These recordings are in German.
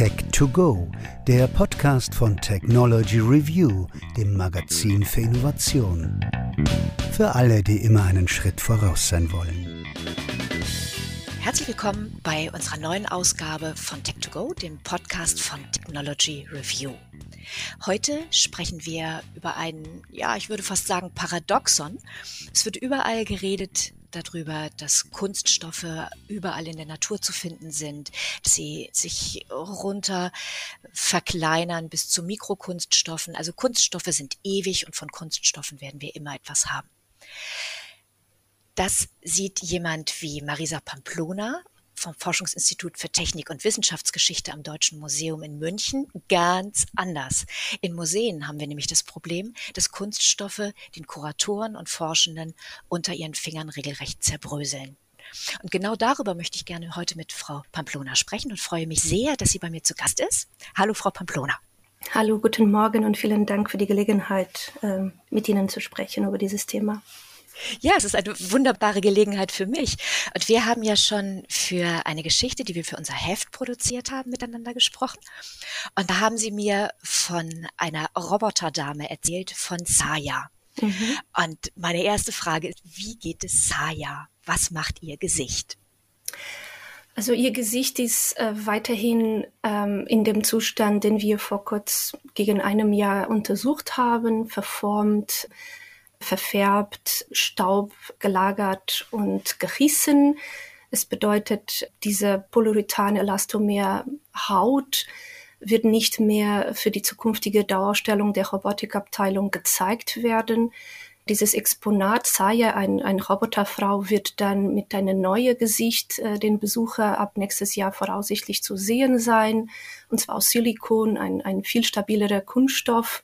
Tech2Go, der Podcast von Technology Review, dem Magazin für Innovation. Für alle, die immer einen Schritt voraus sein wollen. Herzlich willkommen bei unserer neuen Ausgabe von Tech2Go, dem Podcast von Technology Review. Heute sprechen wir über ein, ja, ich würde fast sagen, Paradoxon. Es wird überall geredet darüber, dass Kunststoffe überall in der Natur zu finden sind, dass sie sich runter verkleinern bis zu Mikrokunststoffen. Also Kunststoffe sind ewig und von Kunststoffen werden wir immer etwas haben. Das sieht jemand wie Marisa Pamplona vom Forschungsinstitut für Technik und Wissenschaftsgeschichte am Deutschen Museum in München ganz anders. In Museen haben wir nämlich das Problem, dass Kunststoffe den Kuratoren und Forschenden unter ihren Fingern regelrecht zerbröseln. Und genau darüber möchte ich gerne heute mit Frau Pamplona sprechen und freue mich sehr, dass sie bei mir zu Gast ist. Hallo, Frau Pamplona. Hallo, guten Morgen und vielen Dank für die Gelegenheit, ähm, mit Ihnen zu sprechen über dieses Thema. Ja, es ist eine wunderbare Gelegenheit für mich. Und wir haben ja schon für eine Geschichte, die wir für unser Heft produziert haben, miteinander gesprochen. Und da haben Sie mir von einer Roboterdame erzählt, von Saya. Mhm. Und meine erste Frage ist, wie geht es Saya? Was macht ihr Gesicht? Also ihr Gesicht ist äh, weiterhin ähm, in dem Zustand, den wir vor kurz gegen einem Jahr untersucht haben, verformt, verfärbt, Staub gelagert und gerissen. Es bedeutet, diese Polyurethan-Elastomer-Haut wird nicht mehr für die zukünftige Dauerstellung der Robotikabteilung gezeigt werden. Dieses Exponat Saya, ein, ein Roboterfrau, wird dann mit einem neuen Gesicht äh, den Besucher ab nächstes Jahr voraussichtlich zu sehen sein. Und zwar aus Silikon, ein, ein viel stabilerer Kunststoff.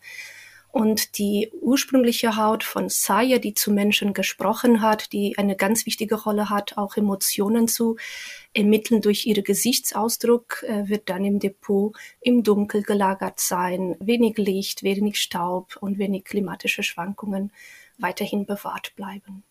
Und die ursprüngliche Haut von Saya, die zu Menschen gesprochen hat, die eine ganz wichtige Rolle hat, auch Emotionen zu ermitteln durch ihren Gesichtsausdruck, äh, wird dann im Depot im Dunkel gelagert sein. Wenig Licht, wenig Staub und wenig klimatische Schwankungen weiterhin bewahrt bleiben.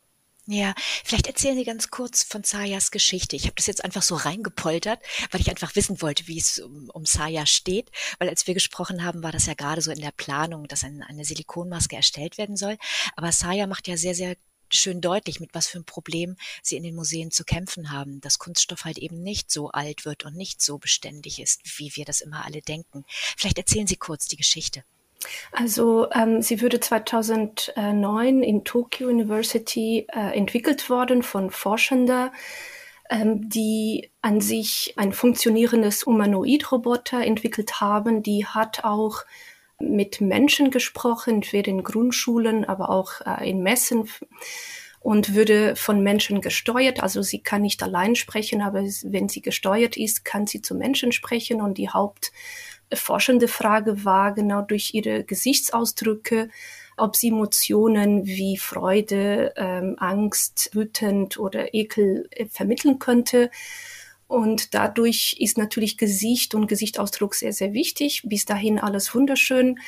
Ja, vielleicht erzählen Sie ganz kurz von Sayas Geschichte. Ich habe das jetzt einfach so reingepoltert, weil ich einfach wissen wollte, wie es um, um Saya steht. Weil als wir gesprochen haben, war das ja gerade so in der Planung, dass ein, eine Silikonmaske erstellt werden soll. Aber Saya macht ja sehr, sehr schön deutlich, mit was für ein Problem sie in den Museen zu kämpfen haben, dass Kunststoff halt eben nicht so alt wird und nicht so beständig ist, wie wir das immer alle denken. Vielleicht erzählen Sie kurz die Geschichte. Also ähm, sie wurde 2009 in Tokyo University äh, entwickelt worden von Forschenden, ähm, die an sich ein funktionierendes Humanoid-Roboter entwickelt haben. Die hat auch mit Menschen gesprochen, entweder in Grundschulen, aber auch äh, in Messen und würde von Menschen gesteuert. Also sie kann nicht allein sprechen, aber wenn sie gesteuert ist, kann sie zu Menschen sprechen und die Haupt forschende Frage war genau durch ihre Gesichtsausdrücke, ob sie Emotionen wie Freude, ähm, Angst, wütend oder Ekel äh, vermitteln könnte. Und dadurch ist natürlich Gesicht und Gesichtsausdruck sehr, sehr wichtig. Bis dahin alles wunderschön.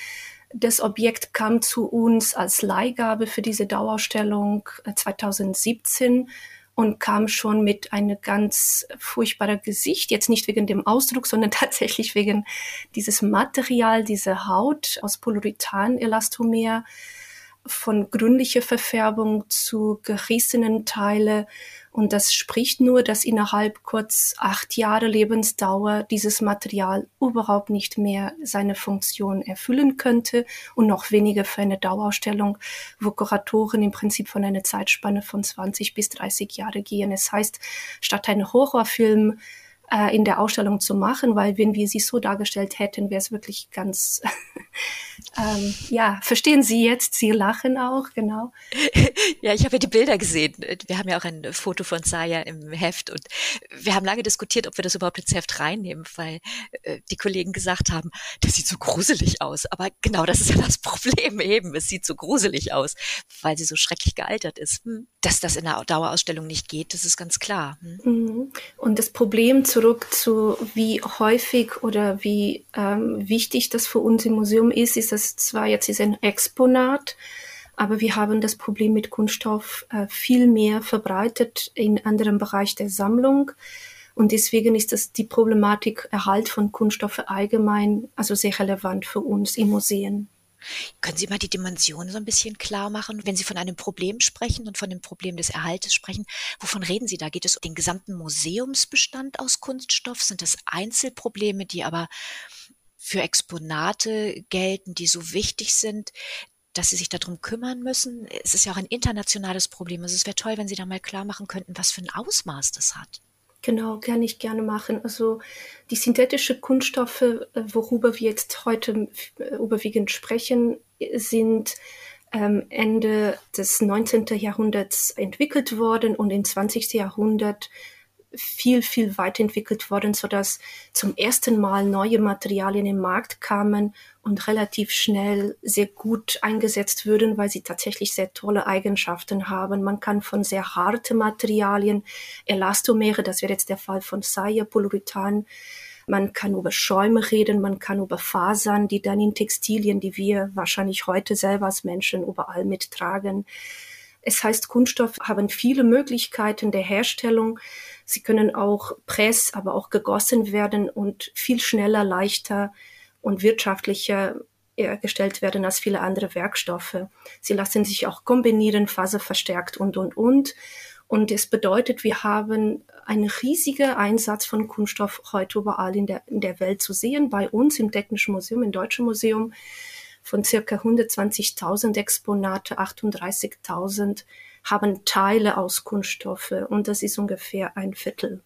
Das Objekt kam zu uns als Leihgabe für diese Dauerstellung 2017 äh, und kam schon mit einem ganz furchtbaren Gesicht, jetzt nicht wegen dem Ausdruck, sondern tatsächlich wegen dieses Material, diese Haut aus Polyurethan-Elastomer, von grünlicher Verfärbung zu gerissenen Teile und das spricht nur, dass innerhalb kurz acht Jahre Lebensdauer dieses Material überhaupt nicht mehr seine Funktion erfüllen könnte und noch weniger für eine Dauerausstellung, wo Kuratoren im Prinzip von einer Zeitspanne von 20 bis 30 Jahre gehen. Es heißt, statt einem Horrorfilm äh, in der Ausstellung zu machen, weil wenn wir sie so dargestellt hätten, wäre es wirklich ganz, ähm, ja, verstehen Sie jetzt? Sie lachen auch, genau. ja, ich habe ja die Bilder gesehen. Wir haben ja auch ein Foto von Saya im Heft und wir haben lange diskutiert, ob wir das überhaupt ins Heft reinnehmen, weil äh, die Kollegen gesagt haben, das sieht so gruselig aus. Aber genau das ist ja das Problem eben. Es sieht so gruselig aus, weil sie so schrecklich gealtert ist. Hm. Dass das in der Dauerausstellung nicht geht, das ist ganz klar. Hm. Mhm. Und das Problem zurück zu, wie häufig oder wie ähm, wichtig das für uns im Museum ist, ist das zwar jetzt ist ein Exponat, aber wir haben das Problem mit Kunststoff äh, viel mehr verbreitet in anderen Bereich der Sammlung. Und deswegen ist das die Problematik Erhalt von Kunststoffe allgemein, also sehr relevant für uns in Museen. Können Sie mal die Dimension so ein bisschen klar machen? Wenn Sie von einem Problem sprechen und von dem Problem des Erhaltes sprechen, wovon reden Sie da? Geht es um den gesamten Museumsbestand aus Kunststoff? Sind das Einzelprobleme, die aber für Exponate gelten, die so wichtig sind, dass Sie sich darum kümmern müssen? Es ist ja auch ein internationales Problem. Also es wäre toll, wenn Sie da mal klar machen könnten, was für ein Ausmaß das hat. Genau, kann ich gerne machen. Also die synthetischen Kunststoffe, äh, worüber wir jetzt heute äh, überwiegend sprechen, sind ähm, Ende des 19. Jahrhunderts entwickelt worden und im 20. Jahrhundert viel, viel weiterentwickelt worden, sodass zum ersten Mal neue Materialien im Markt kamen und relativ schnell sehr gut eingesetzt würden, weil sie tatsächlich sehr tolle Eigenschaften haben. Man kann von sehr harten Materialien, Elastomere, das wäre jetzt der Fall von Saya, Polyurethan, man kann über Schäume reden, man kann über Fasern, die dann in Textilien, die wir wahrscheinlich heute selber als Menschen überall mittragen. Es heißt, Kunststoff haben viele Möglichkeiten der Herstellung. Sie können auch press, aber auch gegossen werden und viel schneller, leichter und wirtschaftlicher hergestellt werden als viele andere Werkstoffe. Sie lassen sich auch kombinieren, faserverstärkt und, und, und. Und es bedeutet, wir haben einen riesigen Einsatz von Kunststoff heute überall in der, in der Welt zu sehen. Bei uns im Technischen Museum, im Deutschen Museum, von circa 120.000 Exponate, 38.000 haben Teile aus Kunststoffe und das ist ungefähr ein Viertel.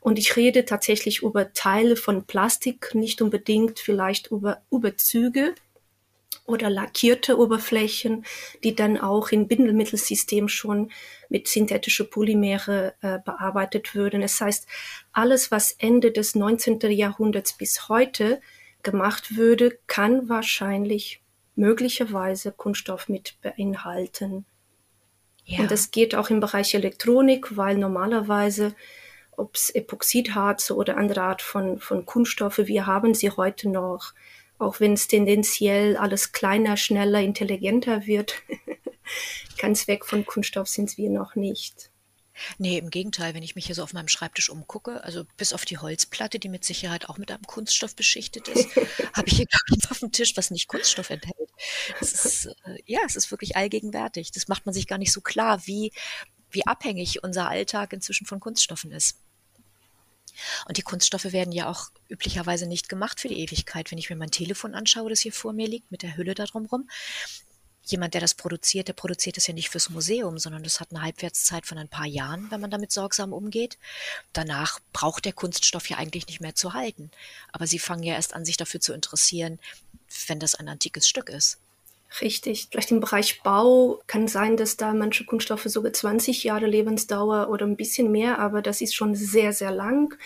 Und ich rede tatsächlich über Teile von Plastik, nicht unbedingt vielleicht über Überzüge oder lackierte Oberflächen, die dann auch im Bindemittelsystem schon mit synthetische Polymere äh, bearbeitet würden. Das heißt, alles, was Ende des 19. Jahrhunderts bis heute gemacht würde, kann wahrscheinlich möglicherweise Kunststoff mit beinhalten. Ja. Und das geht auch im Bereich Elektronik, weil normalerweise, ob es Epoxidharze oder andere Art von, von Kunststoffe, wir haben sie heute noch, auch wenn es tendenziell alles kleiner, schneller, intelligenter wird. Ganz weg von Kunststoff sind wir noch nicht. Nee, im Gegenteil, wenn ich mich hier so auf meinem Schreibtisch umgucke, also bis auf die Holzplatte, die mit Sicherheit auch mit einem Kunststoff beschichtet ist, habe ich hier gar nichts auf dem Tisch, was nicht Kunststoff enthält. Ist, äh, ja, es ist wirklich allgegenwärtig. Das macht man sich gar nicht so klar, wie, wie abhängig unser Alltag inzwischen von Kunststoffen ist. Und die Kunststoffe werden ja auch üblicherweise nicht gemacht für die Ewigkeit. Wenn ich mir mein Telefon anschaue, das hier vor mir liegt, mit der Hülle da drumrum, jemand, der das produziert, der produziert das ja nicht fürs Museum, sondern das hat eine Halbwertszeit von ein paar Jahren, wenn man damit sorgsam umgeht. Danach braucht der Kunststoff ja eigentlich nicht mehr zu halten. Aber sie fangen ja erst an, sich dafür zu interessieren, wenn das ein antikes Stück ist. Richtig. Vielleicht im Bereich Bau kann sein, dass da manche Kunststoffe sogar 20 Jahre Lebensdauer oder ein bisschen mehr, aber das ist schon sehr, sehr lang.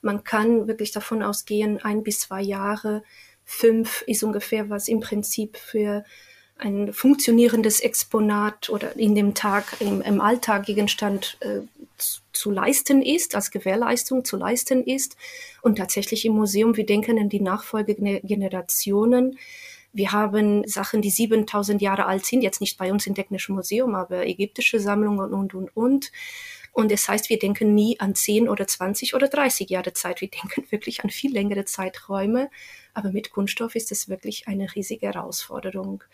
Man kann wirklich davon ausgehen, ein bis zwei Jahre, fünf ist ungefähr, was im Prinzip für ein funktionierendes Exponat oder in dem Tag, im, im Alltag Gegenstand äh, zu, zu, leisten ist, als Gewährleistung zu leisten ist. Und tatsächlich im Museum, wir denken an die Nachfolgegenerationen. Wir haben Sachen, die 7000 Jahre alt sind, jetzt nicht bei uns im Technischen Museum, aber ägyptische Sammlungen und, und, und. Und das heißt, wir denken nie an 10 oder 20 oder 30 Jahre Zeit. Wir denken wirklich an viel längere Zeiträume. Aber mit Kunststoff ist es wirklich eine riesige Herausforderung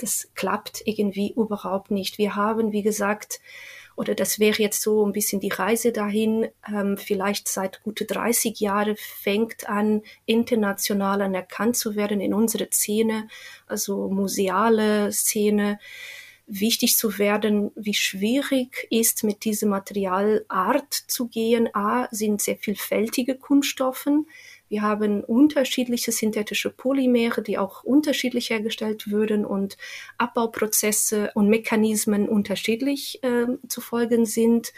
das klappt irgendwie überhaupt nicht. Wir haben, wie gesagt, oder das wäre jetzt so ein bisschen die Reise dahin, ähm, vielleicht seit gute 30 Jahren fängt an, international anerkannt zu werden in unsere Szene, also museale Szene, wichtig zu werden, wie schwierig ist, mit dieser Materialart zu gehen. A, sind sehr vielfältige Kunststoffen. Wir haben unterschiedliche synthetische Polymere, die auch unterschiedlich hergestellt würden und Abbauprozesse und Mechanismen unterschiedlich äh, zu folgen sind.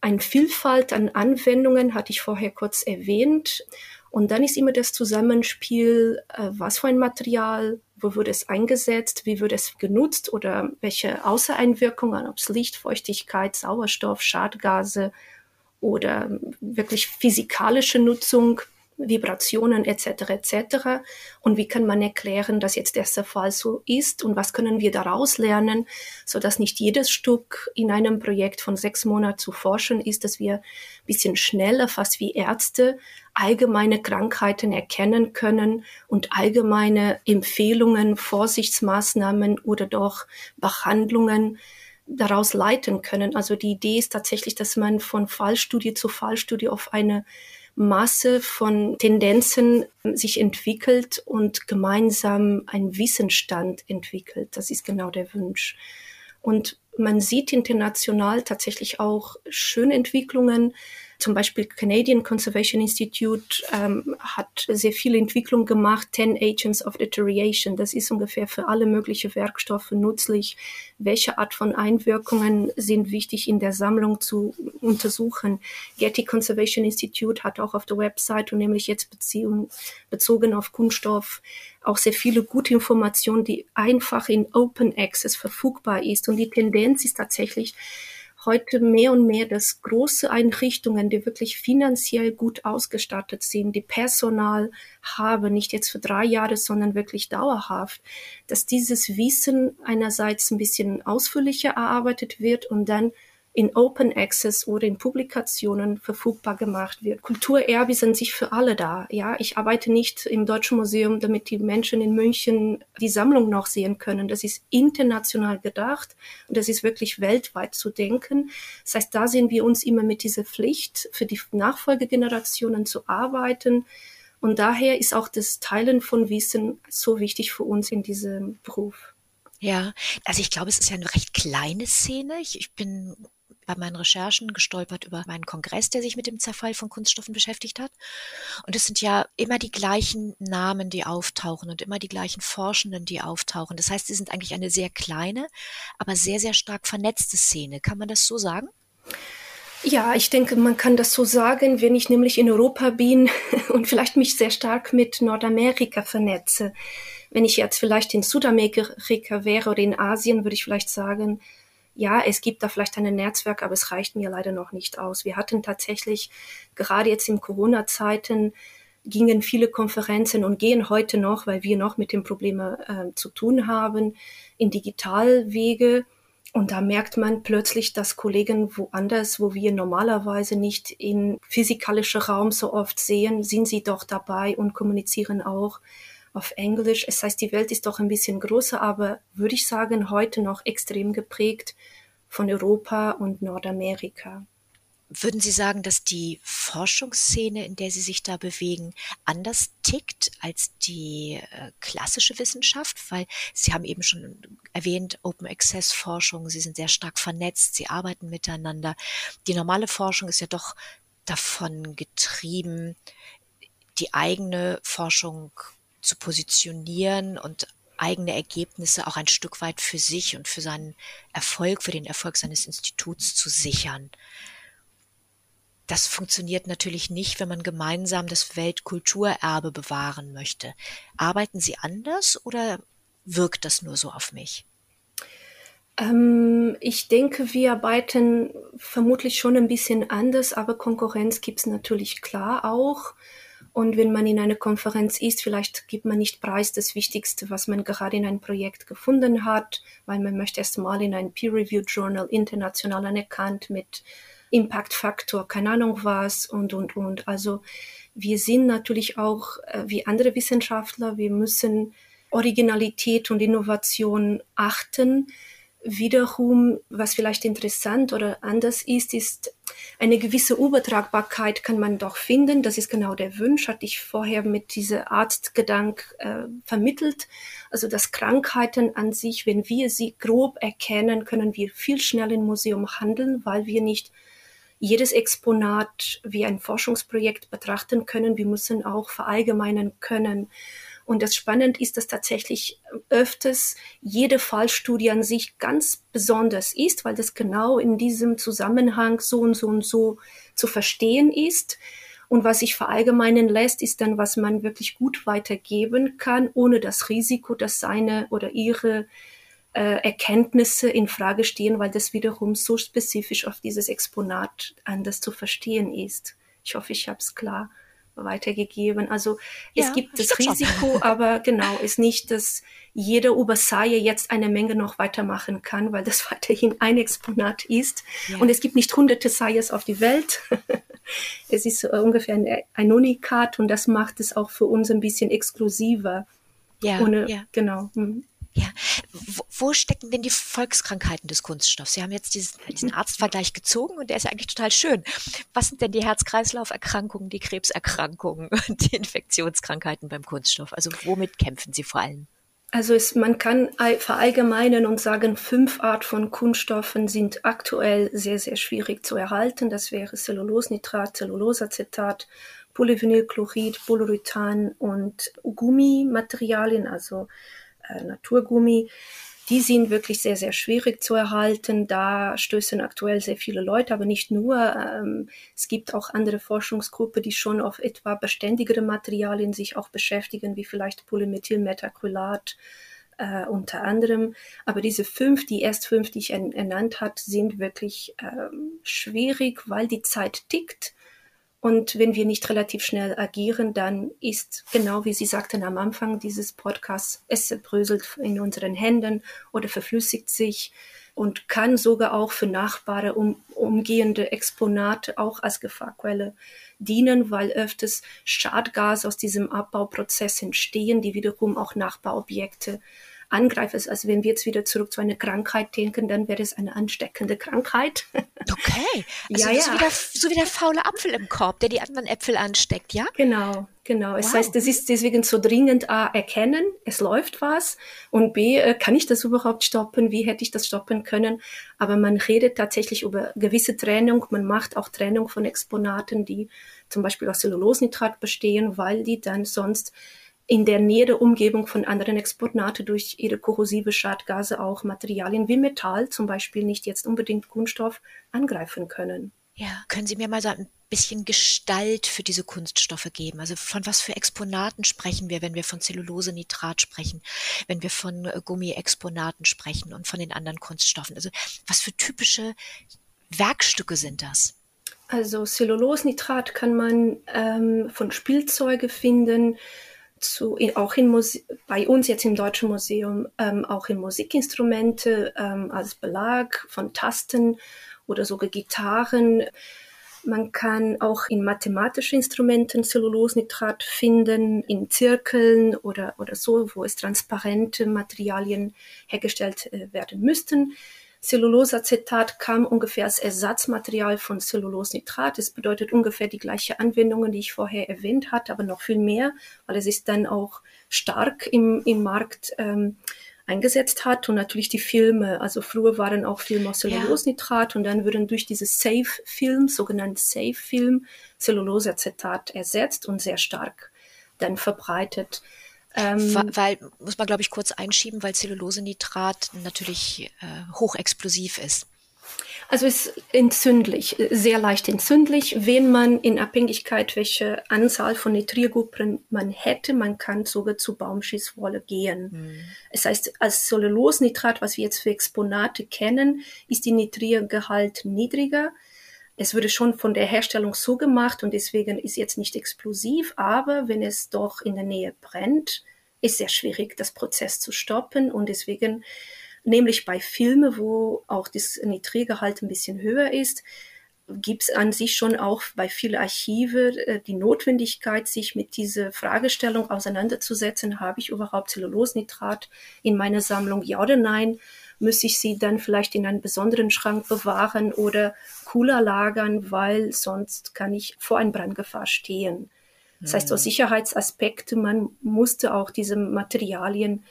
Eine Vielfalt an Anwendungen hatte ich vorher kurz erwähnt. Und dann ist immer das Zusammenspiel, äh, was für ein Material, wo wird es eingesetzt, wie wird es genutzt oder welche Außereinwirkungen, ob es Licht, Feuchtigkeit, Sauerstoff, Schadgase oder wirklich physikalische Nutzung Vibrationen etc. etc. Und wie kann man erklären, dass jetzt der Fall so ist und was können wir daraus lernen, so dass nicht jedes Stück in einem Projekt von sechs Monaten zu forschen ist, dass wir ein bisschen schneller, fast wie Ärzte, allgemeine Krankheiten erkennen können und allgemeine Empfehlungen, Vorsichtsmaßnahmen oder doch Behandlungen daraus leiten können. Also die Idee ist tatsächlich, dass man von Fallstudie zu Fallstudie auf eine Masse von Tendenzen sich entwickelt und gemeinsam einen Wissensstand entwickelt. Das ist genau der Wunsch. Und man sieht international tatsächlich auch schöne Entwicklungen zum Beispiel Canadian Conservation Institute ähm, hat sehr viel Entwicklung gemacht, 10 Agents of Deterioration. Das ist ungefähr für alle möglichen Werkstoffe nützlich. Welche Art von Einwirkungen sind wichtig in der Sammlung zu untersuchen? Getty Conservation Institute hat auch auf der Website und nämlich jetzt Beziehung, bezogen auf Kunststoff auch sehr viele gute Informationen, die einfach in Open Access verfügbar ist. Und die Tendenz ist tatsächlich, heute mehr und mehr, dass große Einrichtungen, die wirklich finanziell gut ausgestattet sind, die Personal haben, nicht jetzt für drei Jahre, sondern wirklich dauerhaft, dass dieses Wissen einerseits ein bisschen ausführlicher erarbeitet wird und dann in Open Access oder in Publikationen verfügbar gemacht wird. Kulturerbe sind sich für alle da. Ja, ich arbeite nicht im Deutschen Museum, damit die Menschen in München die Sammlung noch sehen können. Das ist international gedacht und das ist wirklich weltweit zu denken. Das heißt, da sehen wir uns immer mit dieser Pflicht, für die Nachfolgegenerationen zu arbeiten. Und daher ist auch das Teilen von Wissen so wichtig für uns in diesem Beruf. Ja, also ich glaube, es ist ja eine recht kleine Szene. Ich, ich bin bei meinen Recherchen gestolpert über meinen Kongress, der sich mit dem Zerfall von Kunststoffen beschäftigt hat. Und es sind ja immer die gleichen Namen, die auftauchen und immer die gleichen Forschenden, die auftauchen. Das heißt, sie sind eigentlich eine sehr kleine, aber sehr, sehr stark vernetzte Szene. Kann man das so sagen? Ja, ich denke, man kann das so sagen, wenn ich nämlich in Europa bin und vielleicht mich sehr stark mit Nordamerika vernetze. Wenn ich jetzt vielleicht in Südamerika wäre oder in Asien, würde ich vielleicht sagen, ja, es gibt da vielleicht ein Netzwerk, aber es reicht mir leider noch nicht aus. Wir hatten tatsächlich gerade jetzt in Corona-Zeiten gingen viele Konferenzen und gehen heute noch, weil wir noch mit den Problemen äh, zu tun haben, in Digitalwege. Und da merkt man plötzlich, dass Kollegen woanders, wo wir normalerweise nicht in physikalischer Raum so oft sehen, sind sie doch dabei und kommunizieren auch auf Englisch. Es heißt, die Welt ist doch ein bisschen größer, aber würde ich sagen, heute noch extrem geprägt von Europa und Nordamerika. Würden Sie sagen, dass die Forschungsszene, in der Sie sich da bewegen, anders tickt als die äh, klassische Wissenschaft? Weil Sie haben eben schon erwähnt, Open Access Forschung, Sie sind sehr stark vernetzt, Sie arbeiten miteinander. Die normale Forschung ist ja doch davon getrieben, die eigene Forschung zu positionieren und eigene Ergebnisse auch ein Stück weit für sich und für seinen Erfolg, für den Erfolg seines Instituts zu sichern. Das funktioniert natürlich nicht, wenn man gemeinsam das Weltkulturerbe bewahren möchte. Arbeiten Sie anders oder wirkt das nur so auf mich? Ähm, ich denke, wir arbeiten vermutlich schon ein bisschen anders, aber Konkurrenz gibt es natürlich klar auch. Und wenn man in einer Konferenz ist, vielleicht gibt man nicht preis das Wichtigste, was man gerade in einem Projekt gefunden hat, weil man möchte erst mal in ein Peer-Reviewed Journal international anerkannt mit Impact-Faktor, keine Ahnung was und, und, und. Also wir sind natürlich auch äh, wie andere Wissenschaftler, wir müssen Originalität und Innovation achten. Wiederum, was vielleicht interessant oder anders ist, ist, eine gewisse Übertragbarkeit kann man doch finden. Das ist genau der Wunsch, hatte ich vorher mit dieser Arztgedank äh, vermittelt. Also, dass Krankheiten an sich, wenn wir sie grob erkennen, können wir viel schneller im Museum handeln, weil wir nicht jedes Exponat wie ein Forschungsprojekt betrachten können. Wir müssen auch verallgemeinern können. Und das Spannende ist, dass tatsächlich öfters jede Fallstudie an sich ganz besonders ist, weil das genau in diesem Zusammenhang so und so und so zu verstehen ist. Und was sich verallgemeinern lässt, ist dann, was man wirklich gut weitergeben kann, ohne das Risiko, dass seine oder ihre äh, Erkenntnisse in Frage stehen, weil das wiederum so spezifisch auf dieses Exponat anders zu verstehen ist. Ich hoffe, ich habe es klar weitergegeben. Also es ja, gibt das Risiko, aber genau, ist nicht, dass jeder Obersaie jetzt eine Menge noch weitermachen kann, weil das weiterhin ein Exponat ist. Ja. Und es gibt nicht hunderte Sayas auf die Welt. es ist ungefähr ein, ein Unikat und das macht es auch für uns ein bisschen exklusiver. Ja, Ohne, ja. genau. Hm. Ja, wo, wo, stecken denn die Volkskrankheiten des Kunststoffs? Sie haben jetzt diesen, diesen Arztvergleich gezogen und der ist ja eigentlich total schön. Was sind denn die Herz-Kreislauf-Erkrankungen, die Krebserkrankungen und die Infektionskrankheiten beim Kunststoff? Also womit kämpfen Sie vor allem? Also es, man kann verallgemeinern und sagen, fünf Art von Kunststoffen sind aktuell sehr, sehr schwierig zu erhalten. Das wäre Cellulosnitrat, Cellulosacetat, Polyvinylchlorid, Polyurethan und Gummimaterialien, also äh, Naturgummi, die sind wirklich sehr, sehr schwierig zu erhalten. Da stößen aktuell sehr viele Leute, aber nicht nur. Ähm, es gibt auch andere Forschungsgruppen, die schon auf etwa beständigere Materialien sich auch beschäftigen, wie vielleicht Polymethylmethacrylat äh, unter anderem. Aber diese fünf, die erst fünf, die ich ernannt hat, sind wirklich ähm, schwierig, weil die Zeit tickt und wenn wir nicht relativ schnell agieren, dann ist genau wie Sie sagten am Anfang dieses Podcasts, es bröselt in unseren Händen oder verflüssigt sich und kann sogar auch für nachbare um, umgehende Exponate auch als Gefahrquelle dienen, weil öfters Schadgase aus diesem Abbauprozess entstehen, die wiederum auch Nachbarobjekte angreifen. Also wenn wir jetzt wieder zurück zu einer Krankheit denken, dann wäre es eine ansteckende Krankheit. Okay. Also ja, so, ja. Wie der, so wie der faule Apfel im Korb, der die anderen Äpfel ansteckt, ja? Genau, genau. Wow. Es heißt, das ist deswegen so dringend A, erkennen, es läuft was und B, äh, kann ich das überhaupt stoppen? Wie hätte ich das stoppen können? Aber man redet tatsächlich über gewisse Trennung. Man macht auch Trennung von Exponaten, die zum Beispiel aus Cellulosnitrat bestehen, weil die dann sonst in der Nähe der Umgebung von anderen Exponate durch ihre korrosive Schadgase auch Materialien wie Metall, zum Beispiel nicht jetzt unbedingt Kunststoff, angreifen können. Ja, können Sie mir mal so ein bisschen Gestalt für diese Kunststoffe geben? Also von was für Exponaten sprechen wir, wenn wir von Zellulosenitrat sprechen, wenn wir von äh, Gummiexponaten sprechen und von den anderen Kunststoffen? Also was für typische Werkstücke sind das? Also Cellulosnitrat kann man ähm, von Spielzeuge finden, zu, auch in bei uns jetzt im Deutschen Museum, ähm, auch in Musikinstrumente ähm, als Belag von Tasten oder sogar Gitarren. Man kann auch in mathematischen Instrumenten Cellulosnitrat finden, in Zirkeln oder, oder so, wo es transparente Materialien hergestellt äh, werden müssten. Celluloseacetat kam ungefähr als Ersatzmaterial von Cellulosnitrat. Es bedeutet ungefähr die gleiche Anwendungen, die ich vorher erwähnt hatte, aber noch viel mehr, weil es ist dann auch stark im, im Markt ähm, eingesetzt hat und natürlich die Filme. Also früher waren auch Filme aus Cellulosnitrat ja. und dann würden durch diese Safe-Film, sogenannte Safe-Film, Celluloseacetat ersetzt und sehr stark dann verbreitet. Ähm, weil, muss man glaube ich kurz einschieben, weil Zellulosenitrat natürlich äh, hochexplosiv ist. Also es ist entzündlich, sehr leicht entzündlich. Wenn man in Abhängigkeit, welche Anzahl von Nitriergruppen man hätte, man kann sogar zu Baumschießwolle gehen. Mhm. Das heißt, als Cellulosnitrat, was wir jetzt für Exponate kennen, ist die Nitriergehalt niedriger. Es wurde schon von der Herstellung so gemacht und deswegen ist jetzt nicht explosiv, aber wenn es doch in der Nähe brennt, ist sehr schwierig, das Prozess zu stoppen und deswegen, nämlich bei Filmen, wo auch das Nitriergehalt ein bisschen höher ist, gibt es an sich schon auch bei vielen Archive äh, die Notwendigkeit, sich mit dieser Fragestellung auseinanderzusetzen. Habe ich überhaupt Zellulosnitrat in meiner Sammlung? Ja oder nein? Muss ich sie dann vielleicht in einen besonderen Schrank bewahren oder cooler lagern, weil sonst kann ich vor einer Brandgefahr stehen. Das heißt, aus mhm. Sicherheitsaspekten, man musste auch diese Materialien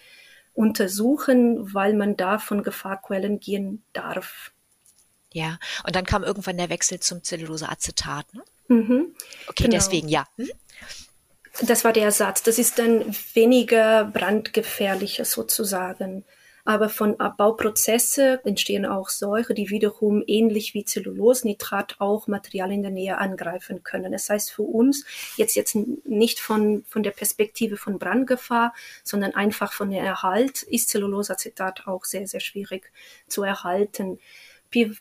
untersuchen, weil man da von Gefahrquellen gehen darf. Ja, und dann kam irgendwann der Wechsel zum Zelluloseacetat. Ne? Mhm, okay, genau. deswegen ja. Hm? Das war der Ersatz. Das ist dann weniger brandgefährlicher sozusagen. Aber von Abbauprozesse entstehen auch Säure, die wiederum ähnlich wie Zellulosnitrat auch Material in der Nähe angreifen können. Das heißt für uns jetzt jetzt nicht von, von der Perspektive von Brandgefahr, sondern einfach von der Erhalt ist Zellulosacetat auch sehr, sehr schwierig zu erhalten.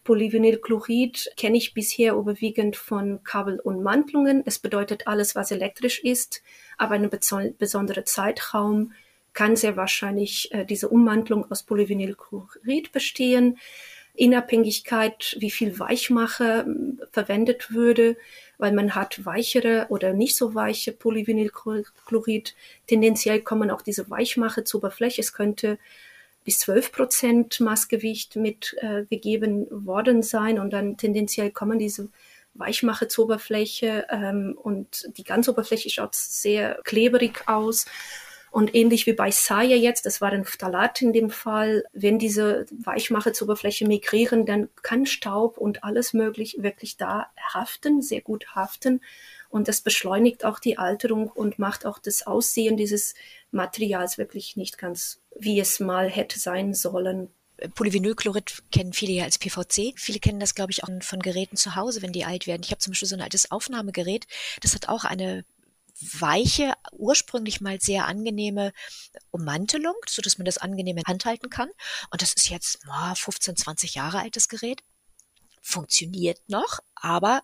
Polyvinylchlorid kenne ich bisher überwiegend von Kabel und Mantelungen. Es bedeutet alles, was elektrisch ist, aber ein besonderer Zeitraum kann sehr wahrscheinlich äh, diese Ummantelung aus Polyvinylchlorid bestehen. In Abhängigkeit, wie viel Weichmacher äh, verwendet würde, weil man hat weichere oder nicht so weiche Polyvinylchlorid. Tendenziell kommen auch diese Weichmacher zur Oberfläche. Es könnte bis 12 Prozent Massgewicht mitgegeben äh, worden sein und dann tendenziell kommen diese Weichmache zur Oberfläche ähm, und die ganze Oberfläche schaut sehr kleberig aus. Und ähnlich wie bei Saya jetzt, das war ein Phthalat in dem Fall, wenn diese Weichmache zur Oberfläche migrieren, dann kann Staub und alles möglich wirklich da haften, sehr gut haften. Und das beschleunigt auch die Alterung und macht auch das Aussehen dieses Materials wirklich nicht ganz, wie es mal hätte sein sollen. Polyvinylchlorid kennen viele ja als PVC. Viele kennen das, glaube ich, auch von Geräten zu Hause, wenn die alt werden. Ich habe zum Beispiel so ein altes Aufnahmegerät, das hat auch eine weiche, ursprünglich mal sehr angenehme Ummantelung, so dass man das angenehm in Hand halten kann. Und das ist jetzt oh, 15, 20 Jahre altes Gerät. Funktioniert noch, aber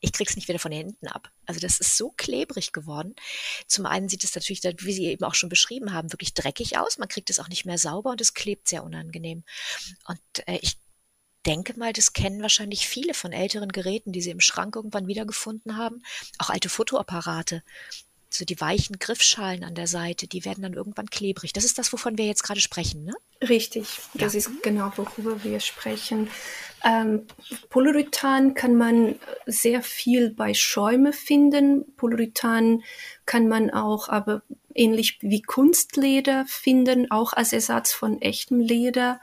ich krieg's nicht wieder von den Händen ab. Also das ist so klebrig geworden. Zum einen sieht es natürlich, wie Sie eben auch schon beschrieben haben, wirklich dreckig aus. Man kriegt es auch nicht mehr sauber und es klebt sehr unangenehm. Und äh, ich denke mal, das kennen wahrscheinlich viele von älteren Geräten, die sie im Schrank irgendwann wiedergefunden haben. Auch alte Fotoapparate. So die weichen Griffschalen an der Seite, die werden dann irgendwann klebrig. Das ist das, wovon wir jetzt gerade sprechen, ne? Richtig, das ja. ist genau, worüber wir sprechen. Ähm, Polyurethan kann man sehr viel bei Schäume finden. Polyurethan kann man auch aber ähnlich wie Kunstleder finden, auch als Ersatz von echtem Leder.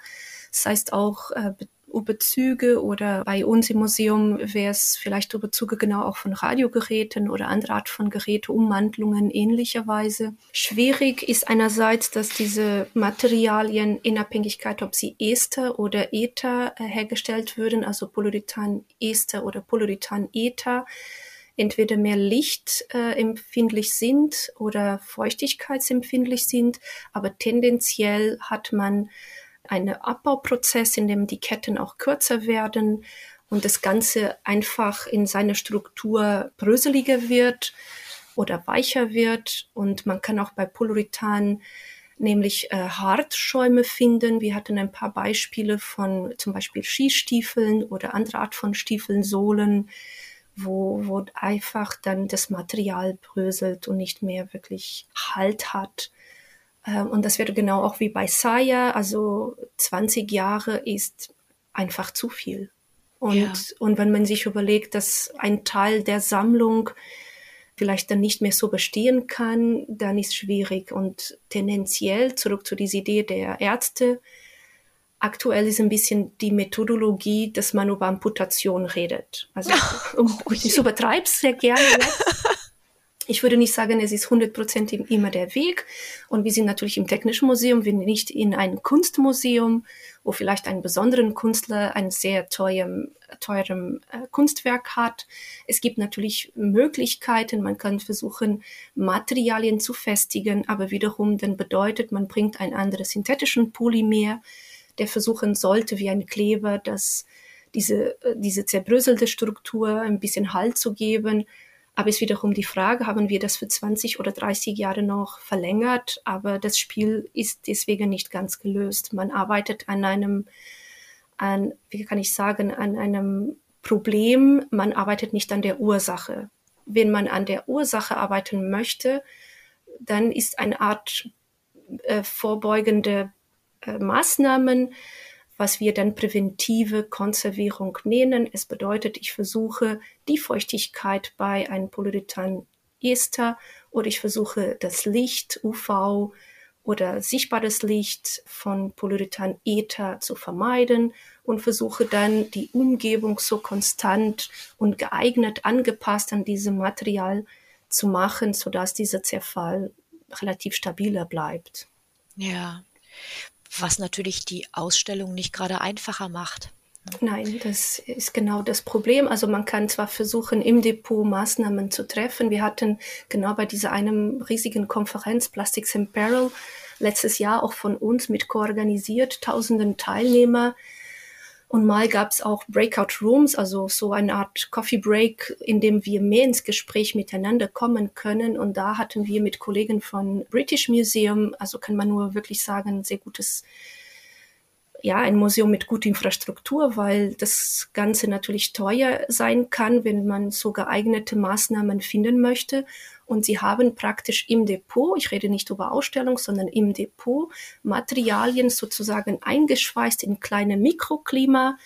Das heißt auch äh, Überzüge oder bei uns im Museum wäre es vielleicht Überzüge genau auch von Radiogeräten oder andere Art von Geräte, Umwandlungen ähnlicherweise. Schwierig ist einerseits, dass diese Materialien in Abhängigkeit, ob sie Ester oder Ether äh, hergestellt würden, also Polyurethan-Ester oder Polyurethan-Ether, entweder mehr lichtempfindlich äh, sind oder feuchtigkeitsempfindlich sind, aber tendenziell hat man einen Abbauprozess, in dem die Ketten auch kürzer werden und das Ganze einfach in seiner Struktur bröseliger wird oder weicher wird. Und man kann auch bei Polyurethan nämlich äh, Hartschäume finden. Wir hatten ein paar Beispiele von zum Beispiel Skistiefeln oder andere Art von Stiefeln, Sohlen, wo, wo einfach dann das Material bröselt und nicht mehr wirklich Halt hat. Ähm, und das wäre genau auch wie bei Saya, also 20 Jahre ist einfach zu viel. Und, ja. und wenn man sich überlegt, dass ein Teil der Sammlung vielleicht dann nicht mehr so bestehen kann, dann ist schwierig. Und tendenziell zurück zu dieser Idee der Ärzte. Aktuell ist ein bisschen die Methodologie, dass man über Amputation redet. Also um, ich übertreibe es sehr gerne jetzt. Ich würde nicht sagen, es ist hundertprozentig immer der Weg. Und wir sind natürlich im Technischen Museum, wir sind nicht in einem Kunstmuseum, wo vielleicht ein besonderen Künstler ein sehr teurem, teurem äh, Kunstwerk hat. Es gibt natürlich Möglichkeiten, man kann versuchen, Materialien zu festigen, aber wiederum dann bedeutet, man bringt ein anderes synthetischen Polymer, der versuchen sollte, wie ein Kleber, dass diese, äh, diese zerbröselte Struktur ein bisschen Halt zu geben aber es ist wiederum die Frage, haben wir das für 20 oder 30 Jahre noch verlängert? Aber das Spiel ist deswegen nicht ganz gelöst. Man arbeitet an einem, an, wie kann ich sagen, an einem Problem. Man arbeitet nicht an der Ursache. Wenn man an der Ursache arbeiten möchte, dann ist eine Art äh, vorbeugende äh, Maßnahmen, was wir dann präventive Konservierung nennen. Es bedeutet, ich versuche die Feuchtigkeit bei einem Polyurethan-Ester oder ich versuche das Licht, UV oder sichtbares Licht von Polyurethan-Ether zu vermeiden und versuche dann die Umgebung so konstant und geeignet angepasst an diesem Material zu machen, sodass dieser Zerfall relativ stabiler bleibt. Ja was natürlich die Ausstellung nicht gerade einfacher macht. Nein, das ist genau das Problem. Also man kann zwar versuchen, im Depot Maßnahmen zu treffen. Wir hatten genau bei dieser einem riesigen Konferenz Plastics in Peril letztes Jahr auch von uns mit koorganisiert, tausenden Teilnehmer. Und mal gab es auch Breakout Rooms, also so eine Art Coffee Break, in dem wir mehr ins Gespräch miteinander kommen können. Und da hatten wir mit Kollegen von British Museum, also kann man nur wirklich sagen, sehr gutes ja, ein Museum mit guter Infrastruktur, weil das Ganze natürlich teuer sein kann, wenn man so geeignete Maßnahmen finden möchte. Und sie haben praktisch im Depot, ich rede nicht über Ausstellung, sondern im Depot Materialien sozusagen eingeschweißt in kleine Mikroklima,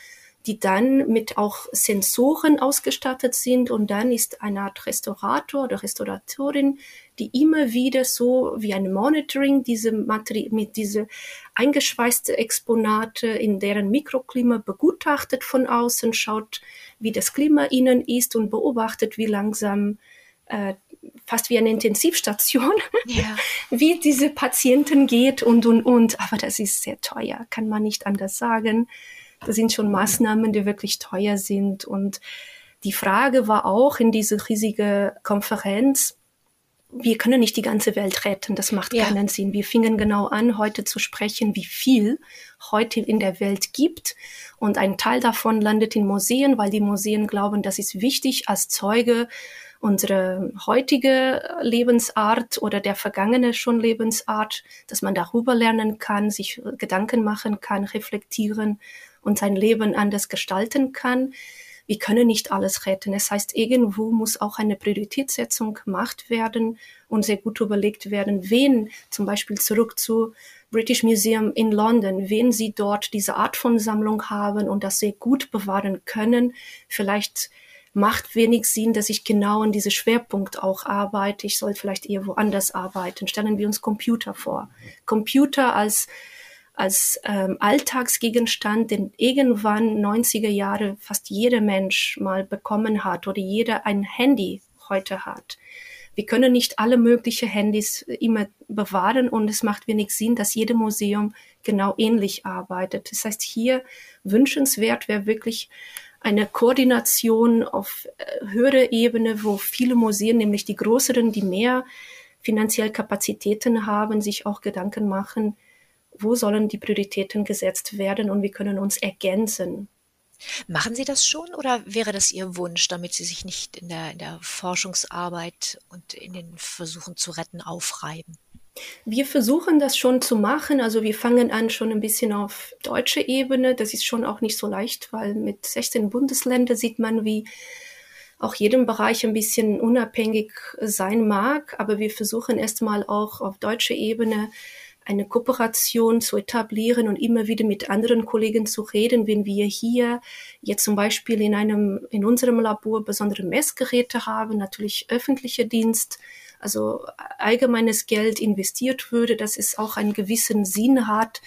die dann mit auch Sensoren ausgestattet sind. Und dann ist eine Art Restaurator oder Restauratorin, die immer wieder so wie ein Monitoring diese Materie mit diese eingeschweißte Exponate in deren Mikroklima begutachtet von außen, schaut, wie das Klima innen ist und beobachtet, wie langsam äh, fast wie eine Intensivstation, ja. wie diese Patienten geht und und und. Aber das ist sehr teuer, kann man nicht anders sagen. Das sind schon Maßnahmen, die wirklich teuer sind. Und die Frage war auch in dieser riesigen Konferenz, wir können nicht die ganze Welt retten, das macht ja. keinen Sinn. Wir fingen genau an, heute zu sprechen, wie viel heute in der Welt gibt. Und ein Teil davon landet in Museen, weil die Museen glauben, das ist wichtig als Zeuge unsere heutige Lebensart oder der vergangene schon Lebensart, dass man darüber lernen kann, sich Gedanken machen kann, reflektieren und sein Leben anders gestalten kann. Wir können nicht alles retten. Es heißt, irgendwo muss auch eine Prioritätssetzung gemacht werden und sehr gut überlegt werden, wen zum Beispiel zurück zu British Museum in London, wen sie dort diese Art von Sammlung haben und das sehr gut bewahren können. Vielleicht macht wenig Sinn, dass ich genau an diese Schwerpunkt auch arbeite. Ich soll vielleicht eher woanders arbeiten. Stellen wir uns Computer vor. Computer als als ähm, Alltagsgegenstand, den irgendwann 90er Jahre fast jeder Mensch mal bekommen hat oder jeder ein Handy heute hat. Wir können nicht alle möglichen Handys immer bewahren und es macht wenig Sinn, dass jedes Museum genau ähnlich arbeitet. Das heißt, hier wünschenswert wäre wirklich eine Koordination auf äh, höherer Ebene, wo viele Museen, nämlich die größeren, die mehr finanziell Kapazitäten haben, sich auch Gedanken machen, wo sollen die Prioritäten gesetzt werden und wie können uns ergänzen. Machen Sie das schon oder wäre das Ihr Wunsch, damit Sie sich nicht in der, in der Forschungsarbeit und in den Versuchen zu retten aufreiben? Wir versuchen das schon zu machen. Also wir fangen an schon ein bisschen auf deutsche Ebene. Das ist schon auch nicht so leicht, weil mit 16 Bundesländern sieht man, wie auch jedem Bereich ein bisschen unabhängig sein mag. Aber wir versuchen erstmal auch auf deutsche Ebene eine Kooperation zu etablieren und immer wieder mit anderen Kollegen zu reden, wenn wir hier jetzt zum Beispiel in einem, in unserem Labor besondere Messgeräte haben, natürlich öffentlicher Dienst, also allgemeines Geld investiert würde, dass es auch einen gewissen Sinn hat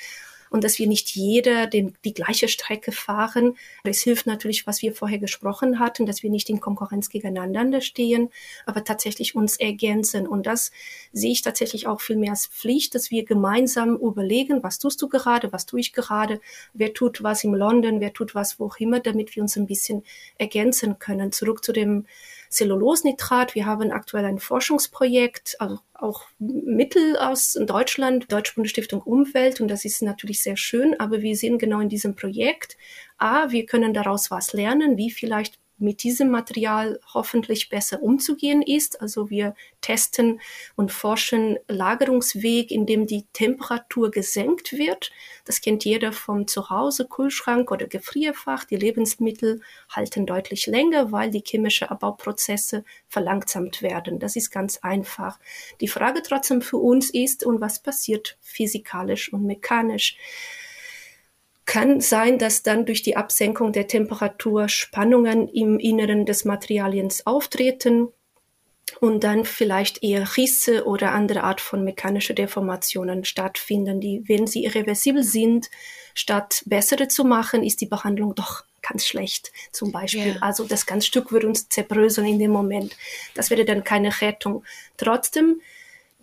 und dass wir nicht jeder den, die gleiche Strecke fahren. Es hilft natürlich, was wir vorher gesprochen hatten, dass wir nicht in Konkurrenz gegeneinander stehen, aber tatsächlich uns ergänzen. Und das sehe ich tatsächlich auch viel mehr als Pflicht, dass wir gemeinsam überlegen, was tust du gerade, was tue ich gerade, wer tut was in London, wer tut was wo auch immer, damit wir uns ein bisschen ergänzen können. Zurück zu dem Cellulosnitrat. Wir haben aktuell ein Forschungsprojekt, also auch Mittel aus Deutschland, Deutsche Bundesstiftung Umwelt. Und das ist natürlich sehr schön, aber wir sehen genau in diesem Projekt, a, wir können daraus was lernen, wie vielleicht mit diesem Material hoffentlich besser umzugehen ist. Also wir testen und forschen Lagerungsweg, in dem die Temperatur gesenkt wird. Das kennt jeder vom Zuhause, Kühlschrank oder Gefrierfach. Die Lebensmittel halten deutlich länger, weil die chemischen Abbauprozesse verlangsamt werden. Das ist ganz einfach. Die Frage trotzdem für uns ist, und was passiert physikalisch und mechanisch? Kann sein, dass dann durch die Absenkung der Temperatur Spannungen im Inneren des Materialiens auftreten und dann vielleicht eher Risse oder andere Art von mechanische Deformationen stattfinden, die, wenn sie irreversibel sind, statt bessere zu machen, ist die Behandlung doch ganz schlecht zum Beispiel. Yeah. Also das ganze Stück würde uns zerbröseln in dem Moment. Das wäre dann keine Rettung. Trotzdem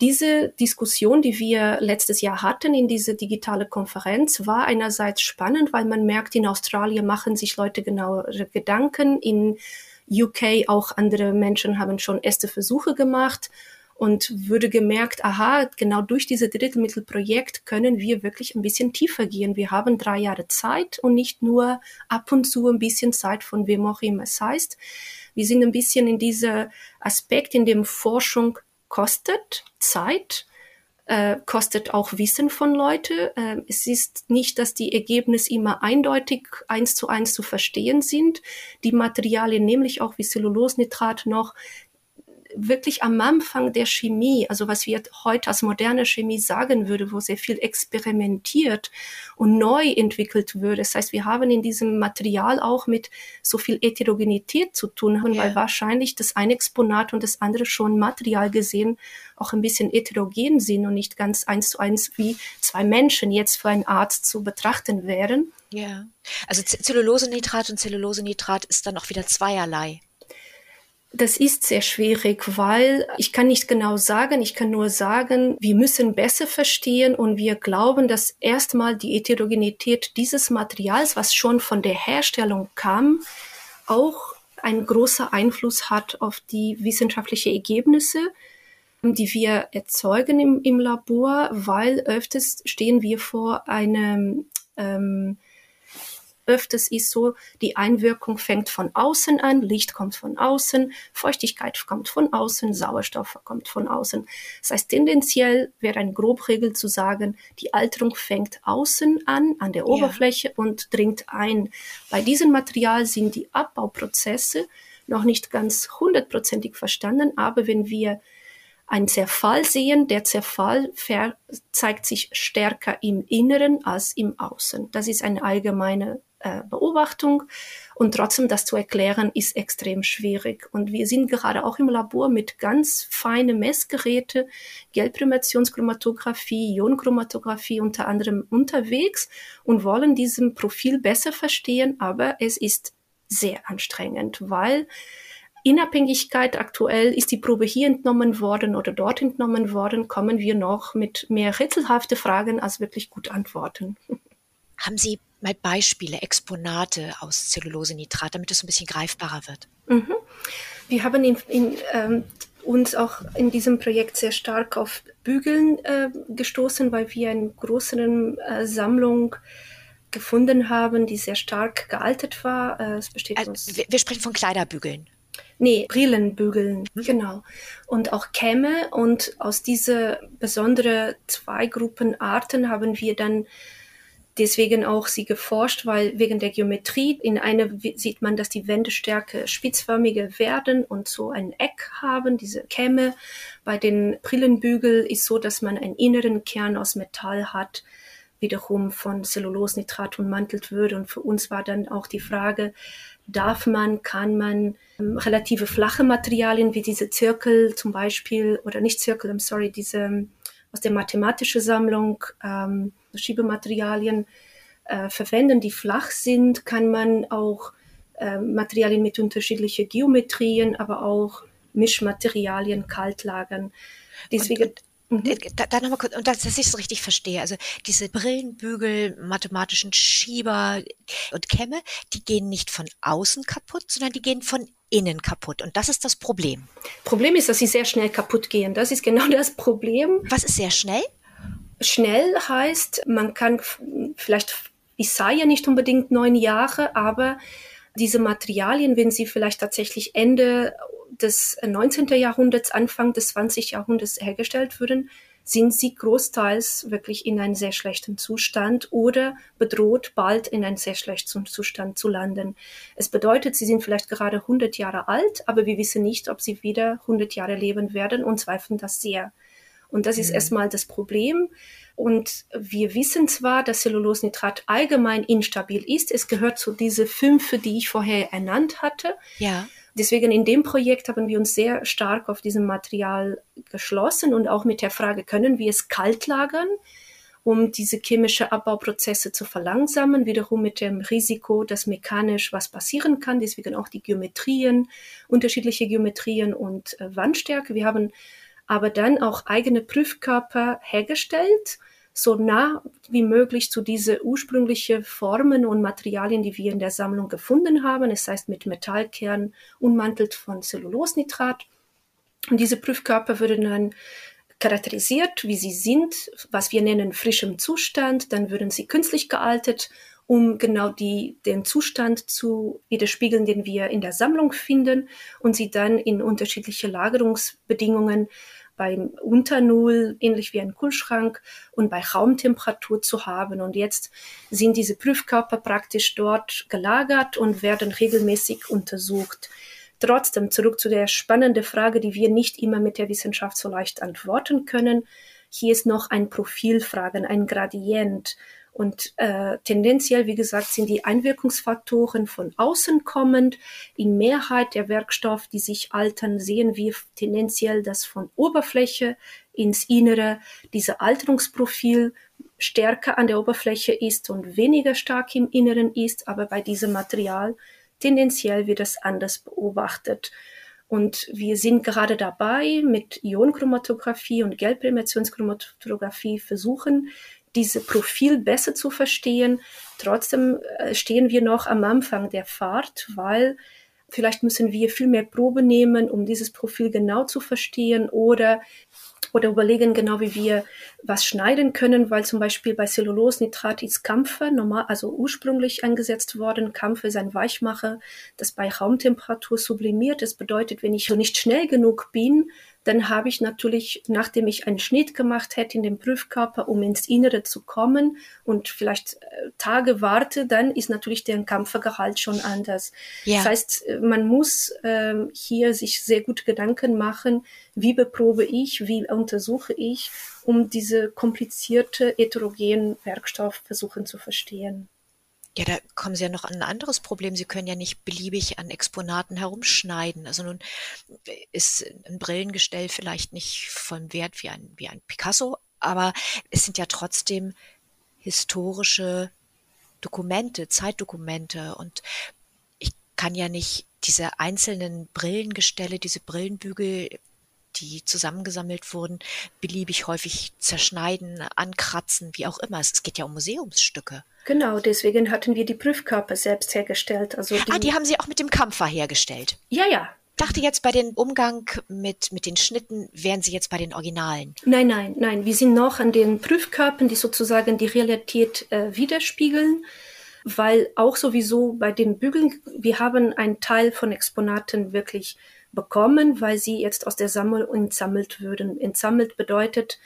diese Diskussion, die wir letztes Jahr hatten in diese digitale Konferenz, war einerseits spannend, weil man merkt, in Australien machen sich Leute genauere Gedanken. In UK auch andere Menschen haben schon erste Versuche gemacht. und würde gemerkt, aha, genau durch dieses Drittmittelprojekt können wir wirklich ein bisschen tiefer gehen. Wir haben drei Jahre Zeit und nicht nur ab und zu ein bisschen Zeit von wem auch immer es heißt. Wir sind ein bisschen in dieser Aspekt, in dem Forschung kostet Zeit, äh, kostet auch Wissen von Leute. Äh, es ist nicht, dass die Ergebnisse immer eindeutig eins zu eins zu verstehen sind. Die Materialien, nämlich auch wie Cellulosnitrat noch, wirklich am Anfang der Chemie, also was wir heute als moderne Chemie sagen würde, wo sehr viel experimentiert und neu entwickelt würde. Das heißt, wir haben in diesem Material auch mit so viel Heterogenität zu tun haben, ja. weil wahrscheinlich das eine Exponat und das andere schon Material gesehen auch ein bisschen heterogen sind und nicht ganz eins zu eins wie zwei Menschen jetzt für einen Arzt zu betrachten wären. Ja, also Zellulosenitrat und Zellulosenitrat ist dann auch wieder zweierlei. Das ist sehr schwierig, weil ich kann nicht genau sagen, ich kann nur sagen, wir müssen besser verstehen und wir glauben, dass erstmal die Heterogenität dieses Materials, was schon von der Herstellung kam, auch einen großen Einfluss hat auf die wissenschaftlichen Ergebnisse, die wir erzeugen im, im Labor, weil öfters stehen wir vor einem ähm, öfters ist so, die Einwirkung fängt von außen an, Licht kommt von außen, Feuchtigkeit kommt von außen, Sauerstoff kommt von außen. Das heißt, tendenziell wäre eine Grobregel zu sagen, die Alterung fängt außen an, an der Oberfläche ja. und dringt ein. Bei diesem Material sind die Abbauprozesse noch nicht ganz hundertprozentig verstanden, aber wenn wir einen Zerfall sehen. Der Zerfall zeigt sich stärker im Inneren als im Außen. Das ist eine allgemeine äh, Beobachtung. Und trotzdem das zu erklären, ist extrem schwierig. Und wir sind gerade auch im Labor mit ganz feinen Messgeräte, Gelbprimationschromatographie, Ionenchromatographie unter anderem unterwegs und wollen diesem Profil besser verstehen. Aber es ist sehr anstrengend, weil Inabhängigkeit aktuell ist die Probe hier entnommen worden oder dort entnommen worden, kommen wir noch mit mehr rätselhafte Fragen als wirklich gut Antworten. Haben Sie mal Beispiele, Exponate aus Zellulosenitrat, damit es ein bisschen greifbarer wird? Mhm. Wir haben in, in, ähm, uns auch in diesem Projekt sehr stark auf Bügeln äh, gestoßen, weil wir eine größere äh, Sammlung gefunden haben, die sehr stark gealtert war. Äh, es besteht also, wir, wir sprechen von Kleiderbügeln. Nee, Brillenbügeln, mhm. genau. Und auch Kämme. Und aus dieser besonderen zwei Gruppen Arten haben wir dann deswegen auch sie geforscht, weil wegen der Geometrie in einer sieht man, dass die Wendestärke spitzförmiger werden und so ein Eck haben, diese Kämme. Bei den Brillenbügel ist so, dass man einen inneren Kern aus Metall hat, wiederum von Cellulosnitrat ummantelt würde. Und für uns war dann auch die Frage, darf man, kann man ähm, relative flache Materialien wie diese Zirkel zum Beispiel, oder nicht Zirkel, I'm sorry, diese aus der mathematischen Sammlung, ähm, Schiebematerialien äh, verwenden, die flach sind, kann man auch äh, Materialien mit unterschiedlichen Geometrien, aber auch Mischmaterialien kalt lagern. Deswegen, und, und, mhm. da, da nochmal kurz, und dass, dass ich es richtig verstehe, also diese Brillenbügel, mathematischen Schieber und Kämme, die gehen nicht von außen kaputt, sondern die gehen von innen kaputt. Und das ist das Problem. Problem ist, dass sie sehr schnell kaputt gehen. Das ist genau das Problem. Was ist sehr schnell? Schnell heißt, man kann vielleicht, ich sei ja nicht unbedingt neun Jahre, aber diese Materialien, wenn sie vielleicht tatsächlich Ende des 19. Jahrhunderts, Anfang des 20. Jahrhunderts hergestellt würden, sind sie großteils wirklich in einem sehr schlechten Zustand oder bedroht, bald in einem sehr schlechten Zustand zu landen. Es bedeutet, sie sind vielleicht gerade 100 Jahre alt, aber wir wissen nicht, ob sie wieder 100 Jahre leben werden und zweifeln das sehr. Und das ist mhm. erstmal das Problem. Und wir wissen zwar, dass Cellulosnitrat allgemein instabil ist. Es gehört zu diese fünf, die ich vorher ernannt hatte. Ja. Deswegen in dem Projekt haben wir uns sehr stark auf diesem Material geschlossen und auch mit der Frage, können wir es kalt lagern, um diese chemische Abbauprozesse zu verlangsamen, wiederum mit dem Risiko, dass mechanisch was passieren kann, deswegen auch die Geometrien, unterschiedliche Geometrien und äh, Wandstärke. Wir haben aber dann auch eigene Prüfkörper hergestellt, so nah wie möglich zu diese ursprünglichen Formen und Materialien, die wir in der Sammlung gefunden haben. Es heißt mit Metallkern ummantelt von Cellulosnitrat. Und diese Prüfkörper würden dann charakterisiert, wie sie sind, was wir nennen frischem Zustand, dann würden sie künstlich gealtet, um genau die, den Zustand zu widerspiegeln, den wir in der Sammlung finden und sie dann in unterschiedliche Lagerungsbedingungen beim unter Null, ähnlich wie ein Kühlschrank, und bei Raumtemperatur zu haben. Und jetzt sind diese Prüfkörper praktisch dort gelagert und werden regelmäßig untersucht. Trotzdem zurück zu der spannenden Frage, die wir nicht immer mit der Wissenschaft so leicht antworten können. Hier ist noch ein Profilfragen, ein Gradient. Und äh, tendenziell, wie gesagt, sind die Einwirkungsfaktoren von außen kommend. In Mehrheit der Werkstoffe, die sich altern, sehen wir tendenziell, dass von Oberfläche ins Innere diese Alterungsprofil stärker an der Oberfläche ist und weniger stark im Inneren ist. Aber bei diesem Material tendenziell wird es anders beobachtet. Und wir sind gerade dabei, mit Ionenchromatographie und Gelbprämiationschromatographie versuchen, diese Profil besser zu verstehen. Trotzdem äh, stehen wir noch am Anfang der Fahrt, weil vielleicht müssen wir viel mehr Probe nehmen, um dieses Profil genau zu verstehen oder oder überlegen genau, wie wir was schneiden können, weil zum Beispiel bei Cellulose-Nitrat ist Kampfer normal, also ursprünglich eingesetzt worden. Kampfer ist ein Weichmacher, das bei Raumtemperatur sublimiert. Das bedeutet, wenn ich nicht schnell genug bin, dann habe ich natürlich, nachdem ich einen Schnitt gemacht hätte in dem Prüfkörper, um ins Innere zu kommen und vielleicht äh, Tage warte, dann ist natürlich der Kampfergehalt schon anders. Ja. Das heißt, äh, man muss äh, hier sich sehr gut Gedanken machen, wie beprobe ich, wie untersuche ich, um diese komplizierte heterogenen Werkstoff versuchen zu verstehen. Ja, da kommen Sie ja noch an ein anderes Problem. Sie können ja nicht beliebig an Exponaten herumschneiden. Also nun ist ein Brillengestell vielleicht nicht von Wert wie ein, wie ein Picasso, aber es sind ja trotzdem historische Dokumente, Zeitdokumente und ich kann ja nicht diese einzelnen Brillengestelle, diese Brillenbügel die zusammengesammelt wurden, beliebig häufig zerschneiden, ankratzen, wie auch immer. Es geht ja um Museumsstücke. Genau, deswegen hatten wir die Prüfkörper selbst hergestellt. Also die, ah, die haben Sie auch mit dem Kampfer hergestellt? Ja, ja. dachte jetzt bei dem Umgang mit, mit den Schnitten wären Sie jetzt bei den Originalen. Nein, nein, nein. Wir sind noch an den Prüfkörpern, die sozusagen die Realität äh, widerspiegeln weil auch sowieso bei den Bügeln, wir haben einen Teil von Exponaten wirklich bekommen, weil sie jetzt aus der Sammlung entsammelt würden. Entsammelt bedeutet,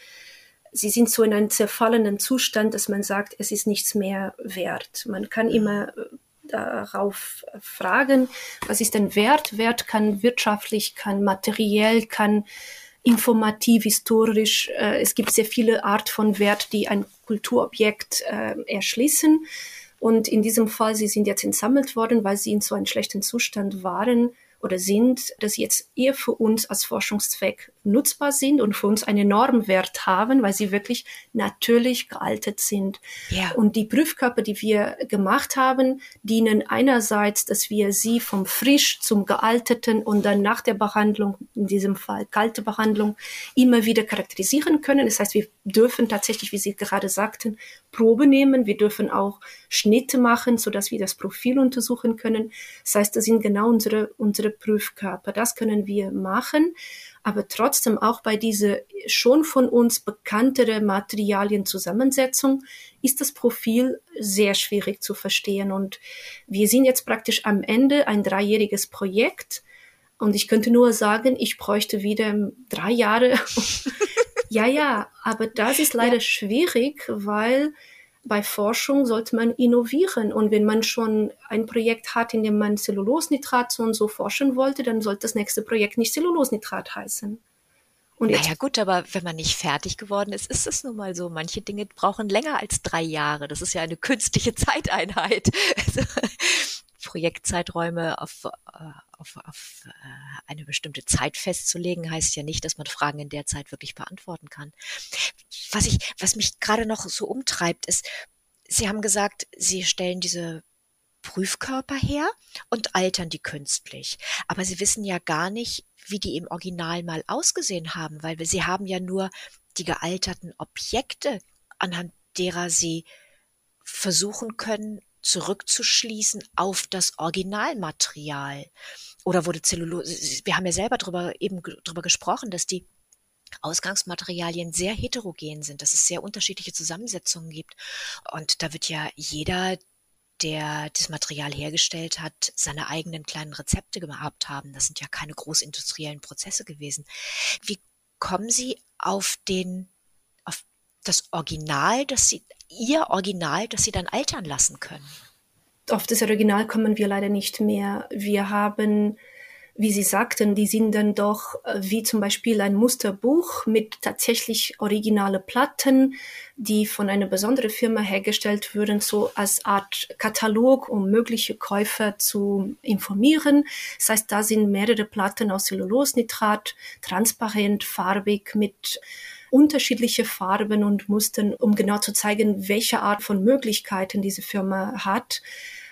sie sind so in einem zerfallenen Zustand, dass man sagt, es ist nichts mehr wert. Man kann immer äh, darauf fragen, was ist denn Wert? Wert kann wirtschaftlich, kann materiell, kann informativ, historisch. Äh, es gibt sehr viele Art von Wert, die ein Kulturobjekt äh, erschließen. Und in diesem Fall, sie sind jetzt entsammelt worden, weil sie in so einem schlechten Zustand waren, oder sind, dass sie jetzt eher für uns als Forschungszweck nutzbar sind und für uns einen Normwert haben, weil sie wirklich natürlich gealtet sind. Ja. Und die Prüfkörper, die wir gemacht haben, dienen einerseits, dass wir sie vom frisch zum gealteten und dann nach der Behandlung, in diesem Fall kalte Behandlung, immer wieder charakterisieren können. Das heißt, wir dürfen tatsächlich, wie Sie gerade sagten, Probe nehmen. Wir dürfen auch Schnitte machen, so dass wir das Profil untersuchen können. Das heißt, das sind genau unsere, unsere Prüfkörper. Das können wir machen. Aber trotzdem auch bei dieser schon von uns bekanntere Materialienzusammensetzung ist das Profil sehr schwierig zu verstehen. Und wir sind jetzt praktisch am Ende ein dreijähriges Projekt. Und ich könnte nur sagen, ich bräuchte wieder drei Jahre. ja, ja, aber das ist leider ja. schwierig, weil bei Forschung sollte man innovieren. Und wenn man schon ein Projekt hat, in dem man Cellulosnitrat so und so forschen wollte, dann sollte das nächste Projekt nicht Cellulosnitrat heißen. Und naja gut, aber wenn man nicht fertig geworden ist, ist es nun mal so. Manche Dinge brauchen länger als drei Jahre. Das ist ja eine künstliche Zeiteinheit. Also, Projektzeiträume auf, äh, auf, auf äh, eine bestimmte Zeit festzulegen, heißt ja nicht, dass man Fragen in der Zeit wirklich beantworten kann. Was ich, was mich gerade noch so umtreibt, ist, Sie haben gesagt, Sie stellen diese Prüfkörper her und altern die künstlich. Aber Sie wissen ja gar nicht, wie die im Original mal ausgesehen haben, weil Sie haben ja nur die gealterten Objekte, anhand derer Sie versuchen können, zurückzuschließen auf das Originalmaterial? Oder wurde Zellulose, wir haben ja selber drüber, eben drüber gesprochen, dass die Ausgangsmaterialien sehr heterogen sind, dass es sehr unterschiedliche Zusammensetzungen gibt. Und da wird ja jeder, der das Material hergestellt hat, seine eigenen kleinen Rezepte gehabt haben. Das sind ja keine großindustriellen Prozesse gewesen. Wie kommen Sie auf den, das Original, dass Sie, Ihr Original, das Sie dann altern lassen können? Auf das Original kommen wir leider nicht mehr. Wir haben wie Sie sagten, die sind dann doch äh, wie zum Beispiel ein Musterbuch mit tatsächlich originale Platten, die von einer besonderen Firma hergestellt würden, so als Art Katalog, um mögliche Käufer zu informieren. Das heißt, da sind mehrere Platten aus Cellulosnitrat, transparent, farbig, mit unterschiedliche Farben und Mustern, um genau zu zeigen, welche Art von Möglichkeiten diese Firma hat.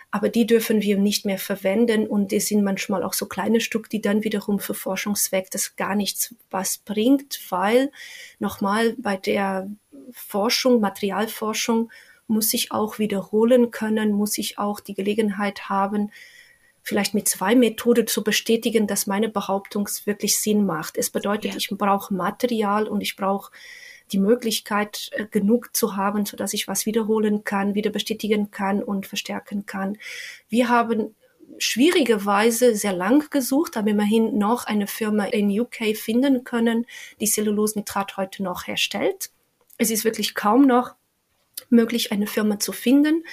Aber die dürfen wir nicht mehr verwenden und es sind manchmal auch so kleine Stück, die dann wiederum für Forschungszweck das gar nichts was bringt, weil nochmal bei der Forschung, Materialforschung muss ich auch wiederholen können, muss ich auch die Gelegenheit haben, vielleicht mit zwei Methoden zu bestätigen, dass meine Behauptung wirklich Sinn macht. Es bedeutet, ja. ich brauche Material und ich brauche die Möglichkeit äh, genug zu haben, so dass ich was wiederholen kann, wieder bestätigen kann und verstärken kann. Wir haben schwierigerweise sehr lang gesucht, aber immerhin noch eine Firma in UK finden können, die Cellulosnitrat heute noch herstellt. Es ist wirklich kaum noch möglich, eine Firma zu finden.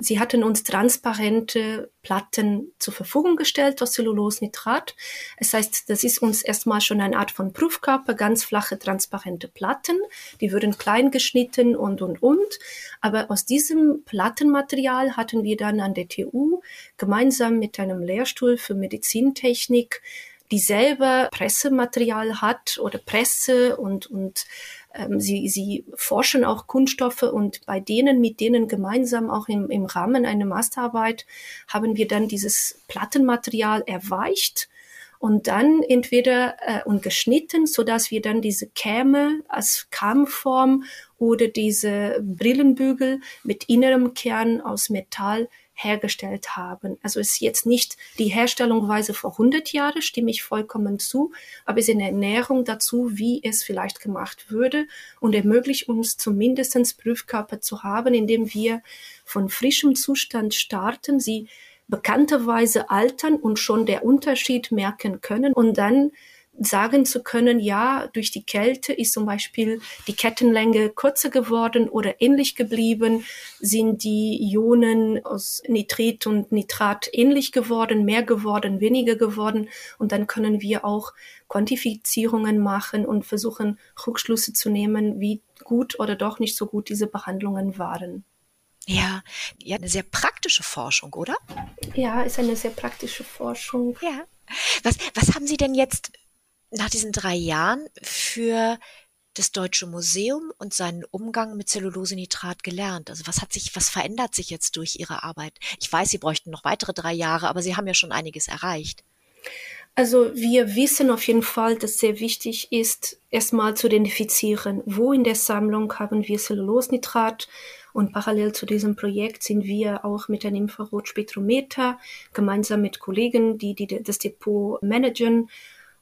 Sie hatten uns transparente Platten zur Verfügung gestellt aus Cellulosnitrat. Es heißt, das ist uns erstmal schon eine Art von Prüfkörper, ganz flache, transparente Platten. Die würden klein geschnitten und, und, und. Aber aus diesem Plattenmaterial hatten wir dann an der TU gemeinsam mit einem Lehrstuhl für Medizintechnik dieselbe Pressematerial hat oder Presse und, und ähm, sie, sie forschen auch Kunststoffe und bei denen, mit denen gemeinsam auch im, im Rahmen einer Masterarbeit haben wir dann dieses Plattenmaterial erweicht und dann entweder äh, und geschnitten, so dass wir dann diese Käme als Kammform oder diese Brillenbügel mit innerem Kern aus Metall hergestellt haben. Also ist jetzt nicht die Herstellungsweise vor 100 Jahren, stimme ich vollkommen zu, aber ist eine Ernährung dazu, wie es vielleicht gemacht würde und ermöglicht uns zumindest Prüfkörper zu haben, indem wir von frischem Zustand starten, sie bekannterweise altern und schon der Unterschied merken können und dann sagen zu können, ja, durch die Kälte ist zum Beispiel die Kettenlänge kürzer geworden oder ähnlich geblieben, sind die Ionen aus Nitrit und Nitrat ähnlich geworden, mehr geworden, weniger geworden und dann können wir auch Quantifizierungen machen und versuchen, Rückschlüsse zu nehmen, wie gut oder doch nicht so gut diese Behandlungen waren. Ja, ja, eine sehr praktische Forschung, oder? Ja, ist eine sehr praktische Forschung. Ja. Was, was haben Sie denn jetzt nach diesen drei Jahren für das Deutsche Museum und seinen Umgang mit Zellulosenitrat gelernt? Also was hat sich, was verändert sich jetzt durch Ihre Arbeit? Ich weiß, Sie bräuchten noch weitere drei Jahre, aber Sie haben ja schon einiges erreicht. Also wir wissen auf jeden Fall, dass sehr wichtig ist, erstmal zu identifizieren, wo in der Sammlung haben wir Cellulosnitrat und parallel zu diesem Projekt sind wir auch mit einem Infrarotspektrometer gemeinsam mit Kollegen, die, die das Depot managen,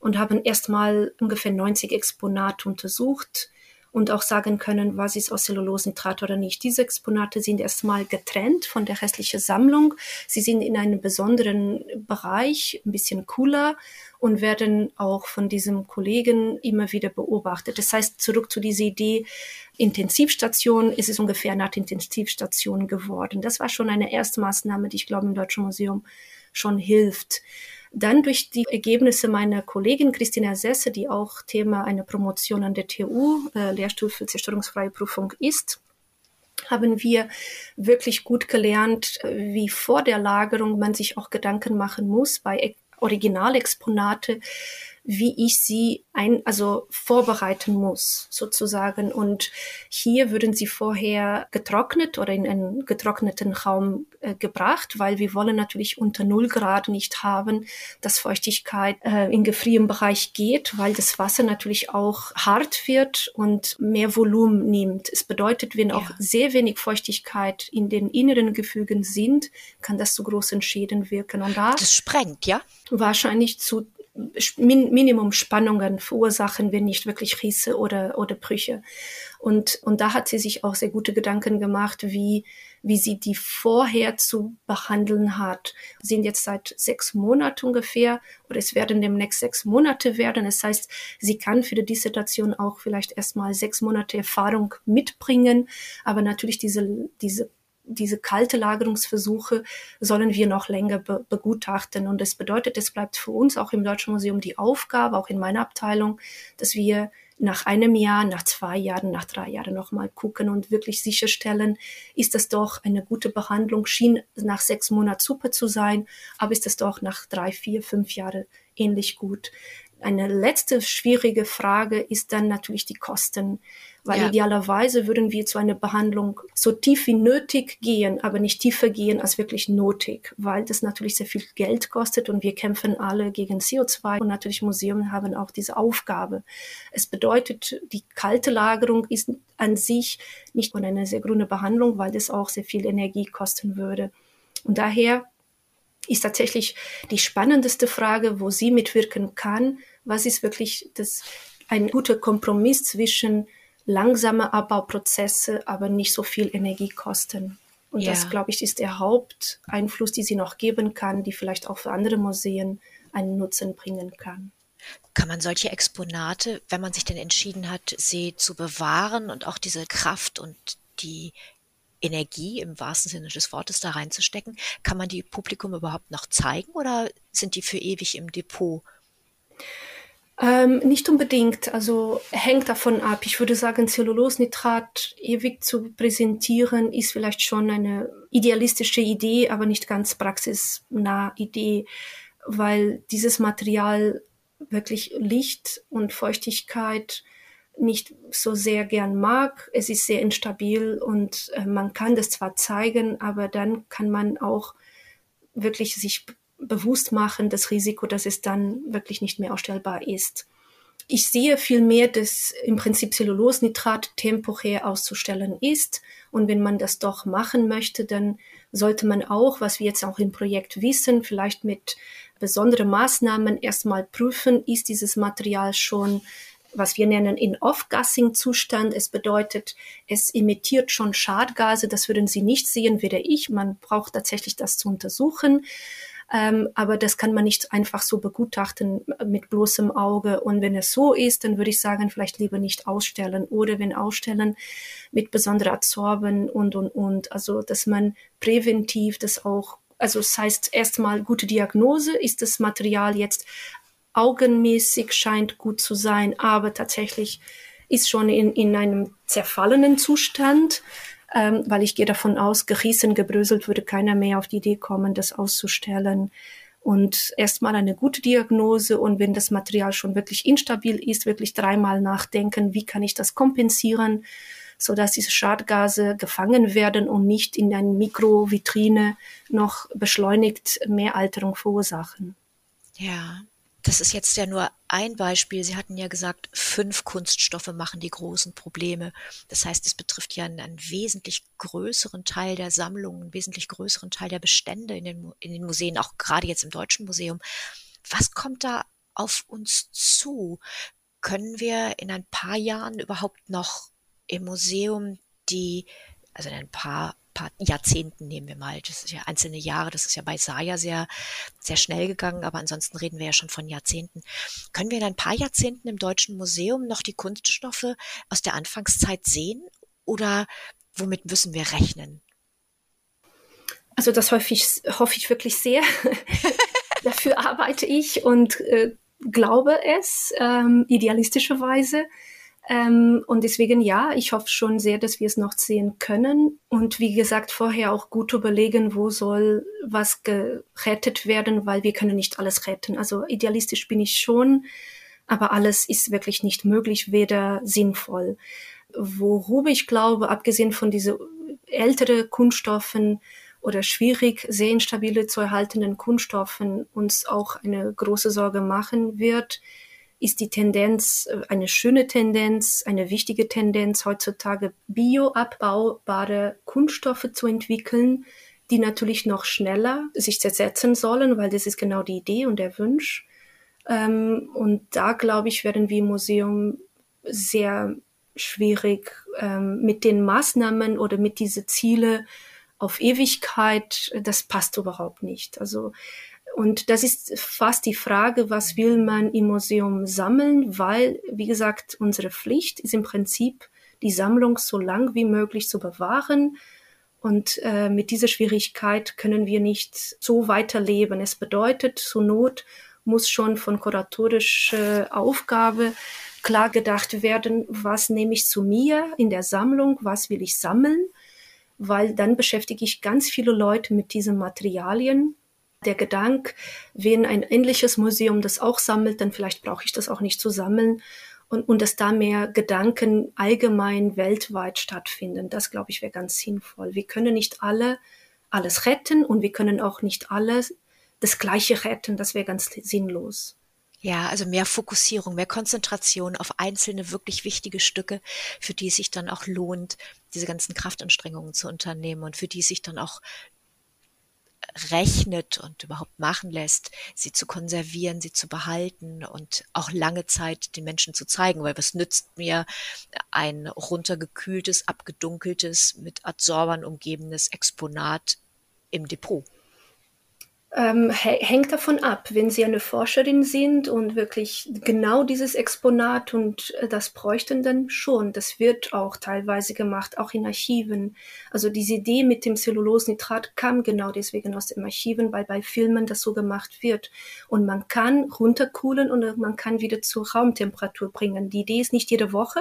und haben erstmal ungefähr 90 Exponate untersucht und auch sagen können, was ist aus Zellulosentrat oder nicht. Diese Exponate sind erstmal getrennt von der restlichen Sammlung. Sie sind in einem besonderen Bereich, ein bisschen cooler und werden auch von diesem Kollegen immer wieder beobachtet. Das heißt, zurück zu dieser Idee, Intensivstation, ist es ungefähr eine Art Intensivstation geworden. Das war schon eine erste Maßnahme, die ich glaube im Deutschen Museum schon hilft. Dann durch die Ergebnisse meiner Kollegin Christina Sesse, die auch Thema einer Promotion an der TU, äh, Lehrstuhl für zerstörungsfreie Prüfung ist, haben wir wirklich gut gelernt, wie vor der Lagerung man sich auch Gedanken machen muss bei Originalexponate, wie ich sie ein, also vorbereiten muss, sozusagen. Und hier würden sie vorher getrocknet oder in einen getrockneten Raum äh, gebracht, weil wir wollen natürlich unter null Grad nicht haben, dass Feuchtigkeit äh, in gefrierem Bereich geht, weil das Wasser natürlich auch hart wird und mehr Volumen nimmt. Es bedeutet, wenn ja. auch sehr wenig Feuchtigkeit in den inneren Gefügen sind, kann das zu großen Schäden wirken. Und da das sprengt, ja? Wahrscheinlich zu Min Minimum Spannungen verursachen, wenn nicht wirklich Risse oder, oder Brüche. Und, und da hat sie sich auch sehr gute Gedanken gemacht, wie, wie sie die vorher zu behandeln hat. Wir sind jetzt seit sechs Monaten ungefähr oder es werden demnächst sechs Monate werden. Das heißt, sie kann für die Dissertation auch vielleicht erstmal sechs Monate Erfahrung mitbringen, aber natürlich diese, diese diese kalte Lagerungsversuche sollen wir noch länger be begutachten. Und das bedeutet, es bleibt für uns auch im Deutschen Museum die Aufgabe, auch in meiner Abteilung, dass wir nach einem Jahr, nach zwei Jahren, nach drei Jahren nochmal gucken und wirklich sicherstellen, ist das doch eine gute Behandlung, schien nach sechs Monaten super zu sein, aber ist das doch nach drei, vier, fünf Jahren ähnlich gut. Eine letzte schwierige Frage ist dann natürlich die Kosten. Weil ja. idealerweise würden wir zu einer Behandlung so tief wie nötig gehen, aber nicht tiefer gehen als wirklich nötig, weil das natürlich sehr viel Geld kostet und wir kämpfen alle gegen CO2 und natürlich Museen haben auch diese Aufgabe. Es bedeutet, die kalte Lagerung ist an sich nicht nur eine sehr grüne Behandlung, weil das auch sehr viel Energie kosten würde. Und daher ist tatsächlich die spannendste Frage, wo sie mitwirken kann. Was ist wirklich das, ein guter Kompromiss zwischen langsame Abbauprozesse, aber nicht so viel Energie kosten. Und ja. das, glaube ich, ist der Haupteinfluss, die sie noch geben kann, die vielleicht auch für andere Museen einen Nutzen bringen kann. Kann man solche Exponate, wenn man sich denn entschieden hat, sie zu bewahren und auch diese Kraft und die Energie im wahrsten Sinne des Wortes da reinzustecken, kann man die Publikum überhaupt noch zeigen oder sind die für ewig im Depot? Ähm, nicht unbedingt, also hängt davon ab. Ich würde sagen, Zellulosnitrat ewig zu präsentieren ist vielleicht schon eine idealistische Idee, aber nicht ganz praxisnah Idee, weil dieses Material wirklich Licht und Feuchtigkeit nicht so sehr gern mag. Es ist sehr instabil und äh, man kann das zwar zeigen, aber dann kann man auch wirklich sich bewusst machen, das Risiko, dass es dann wirklich nicht mehr ausstellbar ist. Ich sehe vielmehr, dass im Prinzip Cellulosnitrat temporär auszustellen ist. Und wenn man das doch machen möchte, dann sollte man auch, was wir jetzt auch im Projekt wissen, vielleicht mit besonderen Maßnahmen erstmal prüfen, ist dieses Material schon was wir nennen in Off-Gassing-Zustand. Es bedeutet, es emittiert schon Schadgase. Das würden Sie nicht sehen, weder ich. Man braucht tatsächlich das zu untersuchen. Ähm, aber das kann man nicht einfach so begutachten mit bloßem Auge. Und wenn es so ist, dann würde ich sagen, vielleicht lieber nicht ausstellen oder wenn ausstellen mit besonderer Adsorben und, und, und. Also, dass man präventiv das auch also das heißt erstmal gute Diagnose, ist das Material jetzt augenmäßig scheint gut zu sein, aber tatsächlich ist schon in, in einem zerfallenen Zustand ähm, weil ich gehe davon aus, gerissen, gebröselt würde keiner mehr auf die Idee kommen, das auszustellen. Und erstmal eine gute Diagnose und wenn das Material schon wirklich instabil ist, wirklich dreimal nachdenken, wie kann ich das kompensieren, so dass diese Schadgase gefangen werden und nicht in eine Mikrovitrine noch beschleunigt mehr Alterung verursachen. Ja, das ist jetzt ja nur ein Beispiel. Sie hatten ja gesagt, fünf Kunststoffe machen die großen Probleme. Das heißt, es betrifft ja einen, einen wesentlich größeren Teil der Sammlungen, einen wesentlich größeren Teil der Bestände in den, in den Museen, auch gerade jetzt im Deutschen Museum. Was kommt da auf uns zu? Können wir in ein paar Jahren überhaupt noch im Museum die, also in ein paar paar Jahrzehnten nehmen wir mal. Das ist ja einzelne Jahre, das ist ja bei Saya sehr, sehr schnell gegangen, aber ansonsten reden wir ja schon von Jahrzehnten. Können wir in ein paar Jahrzehnten im Deutschen Museum noch die Kunststoffe aus der Anfangszeit sehen oder womit müssen wir rechnen? Also das hoffe ich, hoffe ich wirklich sehr. Dafür arbeite ich und äh, glaube es, ähm, idealistischerweise. Ähm, und deswegen ja, ich hoffe schon sehr, dass wir es noch sehen können. Und wie gesagt, vorher auch gut überlegen, wo soll was gerettet werden, weil wir können nicht alles retten. Also idealistisch bin ich schon, aber alles ist wirklich nicht möglich, weder sinnvoll. Worüber ich glaube, abgesehen von diesen älteren Kunststoffen oder schwierig, sehr instabile zu erhaltenen Kunststoffen uns auch eine große Sorge machen wird, ist die Tendenz, äh, eine schöne Tendenz, eine wichtige Tendenz heutzutage, bioabbaubare Kunststoffe zu entwickeln, die natürlich noch schneller sich zersetzen sollen, weil das ist genau die Idee und der Wunsch. Ähm, und da, glaube ich, werden wir im Museum sehr schwierig ähm, mit den Maßnahmen oder mit diese Ziele auf Ewigkeit, das passt überhaupt nicht. Also und das ist fast die Frage, was will man im Museum sammeln, weil, wie gesagt, unsere Pflicht ist im Prinzip, die Sammlung so lang wie möglich zu bewahren. Und äh, mit dieser Schwierigkeit können wir nicht so weiterleben. Es bedeutet, zur Not muss schon von kuratorischer Aufgabe klar gedacht werden, was nehme ich zu mir in der Sammlung, was will ich sammeln, weil dann beschäftige ich ganz viele Leute mit diesen Materialien der Gedanke, wenn ein ähnliches Museum das auch sammelt, dann vielleicht brauche ich das auch nicht zu sammeln und, und dass da mehr Gedanken allgemein weltweit stattfinden. Das, glaube ich, wäre ganz sinnvoll. Wir können nicht alle alles retten und wir können auch nicht alles das Gleiche retten. Das wäre ganz sinnlos. Ja, also mehr Fokussierung, mehr Konzentration auf einzelne wirklich wichtige Stücke, für die es sich dann auch lohnt, diese ganzen Kraftanstrengungen zu unternehmen und für die es sich dann auch rechnet und überhaupt machen lässt, sie zu konservieren, sie zu behalten und auch lange Zeit den Menschen zu zeigen, weil was nützt mir ein runtergekühltes, abgedunkeltes, mit Adsorbern umgebenes Exponat im Depot? Ähm, hängt davon ab, wenn Sie eine Forscherin sind und wirklich genau dieses Exponat und äh, das bräuchten dann schon. Das wird auch teilweise gemacht, auch in Archiven. Also diese Idee mit dem Cellulosnitrat kam genau deswegen aus den Archiven, weil bei Filmen das so gemacht wird. Und man kann runterkühlen und man kann wieder zur Raumtemperatur bringen. Die Idee ist nicht jede Woche,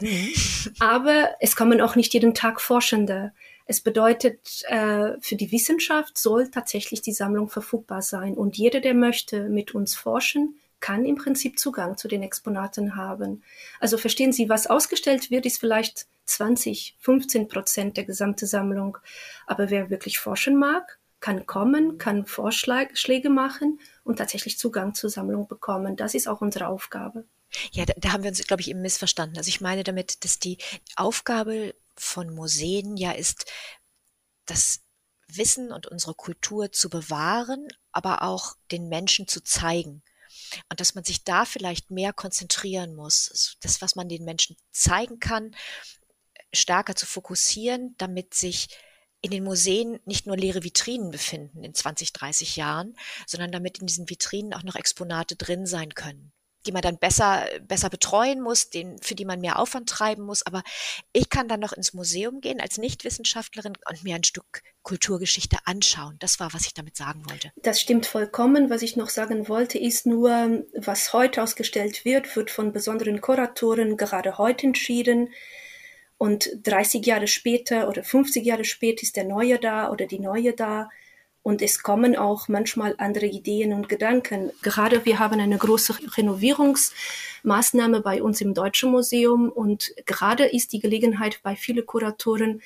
mhm. aber es kommen auch nicht jeden Tag Forschende. Es bedeutet, äh, für die Wissenschaft soll tatsächlich die Sammlung verfügbar sein und jeder, der möchte mit uns forschen, kann im Prinzip Zugang zu den Exponaten haben. Also verstehen Sie, was ausgestellt wird, ist vielleicht 20, 15 Prozent der gesamten Sammlung. Aber wer wirklich forschen mag, kann kommen, kann Vorschläge machen und tatsächlich Zugang zur Sammlung bekommen. Das ist auch unsere Aufgabe. Ja, da, da haben wir uns, glaube ich, eben missverstanden. Also ich meine damit, dass die Aufgabe von Museen ja ist, das Wissen und unsere Kultur zu bewahren, aber auch den Menschen zu zeigen. Und dass man sich da vielleicht mehr konzentrieren muss, das, was man den Menschen zeigen kann, stärker zu fokussieren, damit sich in den Museen nicht nur leere Vitrinen befinden in 20, 30 Jahren, sondern damit in diesen Vitrinen auch noch Exponate drin sein können die man dann besser, besser betreuen muss, den, für die man mehr Aufwand treiben muss. Aber ich kann dann noch ins Museum gehen als Nichtwissenschaftlerin und mir ein Stück Kulturgeschichte anschauen. Das war, was ich damit sagen wollte. Das stimmt vollkommen. Was ich noch sagen wollte, ist nur, was heute ausgestellt wird, wird von besonderen Kuratoren gerade heute entschieden. Und 30 Jahre später oder 50 Jahre später ist der Neue da oder die Neue da. Und es kommen auch manchmal andere Ideen und Gedanken. Gerade wir haben eine große Renovierungsmaßnahme bei uns im Deutschen Museum und gerade ist die Gelegenheit bei vielen Kuratoren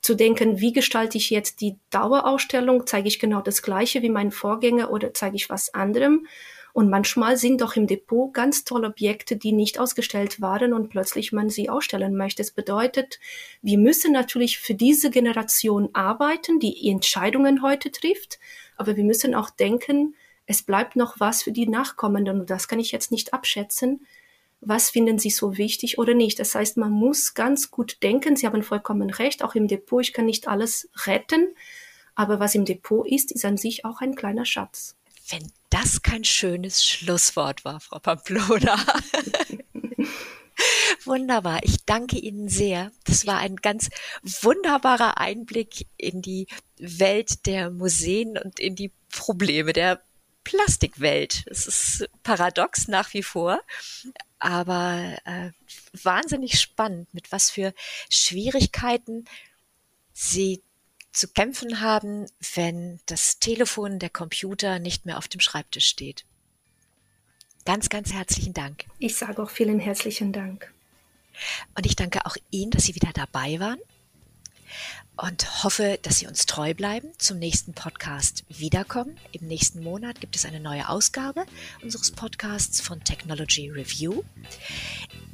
zu denken, wie gestalte ich jetzt die Dauerausstellung? Zeige ich genau das Gleiche wie mein Vorgänger oder zeige ich was anderem? Und manchmal sind doch im Depot ganz tolle Objekte, die nicht ausgestellt waren und plötzlich man sie ausstellen möchte. Es bedeutet, wir müssen natürlich für diese Generation arbeiten, die Entscheidungen heute trifft, aber wir müssen auch denken, es bleibt noch was für die Nachkommenden und das kann ich jetzt nicht abschätzen. Was finden Sie so wichtig oder nicht? Das heißt, man muss ganz gut denken. Sie haben vollkommen recht. Auch im Depot, ich kann nicht alles retten. Aber was im Depot ist, ist an sich auch ein kleiner Schatz. Wenn das kein schönes Schlusswort war, Frau Pamplona. Wunderbar. Ich danke Ihnen sehr. Das war ein ganz wunderbarer Einblick in die Welt der Museen und in die Probleme der Plastikwelt. Es ist paradox nach wie vor. aber äh, wahnsinnig spannend, mit was für Schwierigkeiten Sie zu kämpfen haben, wenn das Telefon, der Computer nicht mehr auf dem Schreibtisch steht. Ganz, ganz herzlichen Dank. Ich sage auch vielen herzlichen Dank. Und ich danke auch Ihnen, dass Sie wieder dabei waren und hoffe, dass Sie uns treu bleiben, zum nächsten Podcast wiederkommen. Im nächsten Monat gibt es eine neue Ausgabe unseres Podcasts von Technology Review.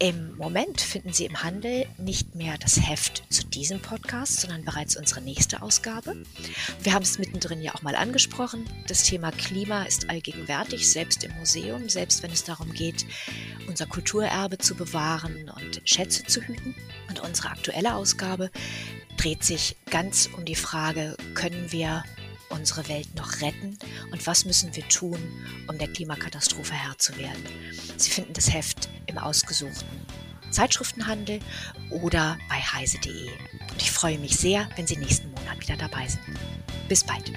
Im Moment finden Sie im Handel nicht mehr das Heft zu diesem Podcast, sondern bereits unsere nächste Ausgabe. Wir haben es mittendrin ja auch mal angesprochen. Das Thema Klima ist allgegenwärtig, selbst im Museum, selbst wenn es darum geht, unser Kulturerbe zu bewahren und Schätze zu hüten. Und unsere aktuelle Ausgabe dreht sich ganz um die Frage, können wir unsere Welt noch retten und was müssen wir tun, um der Klimakatastrophe Herr zu werden. Sie finden das Heft im ausgesuchten Zeitschriftenhandel oder bei heise.de. Und ich freue mich sehr, wenn Sie nächsten Monat wieder dabei sind. Bis bald.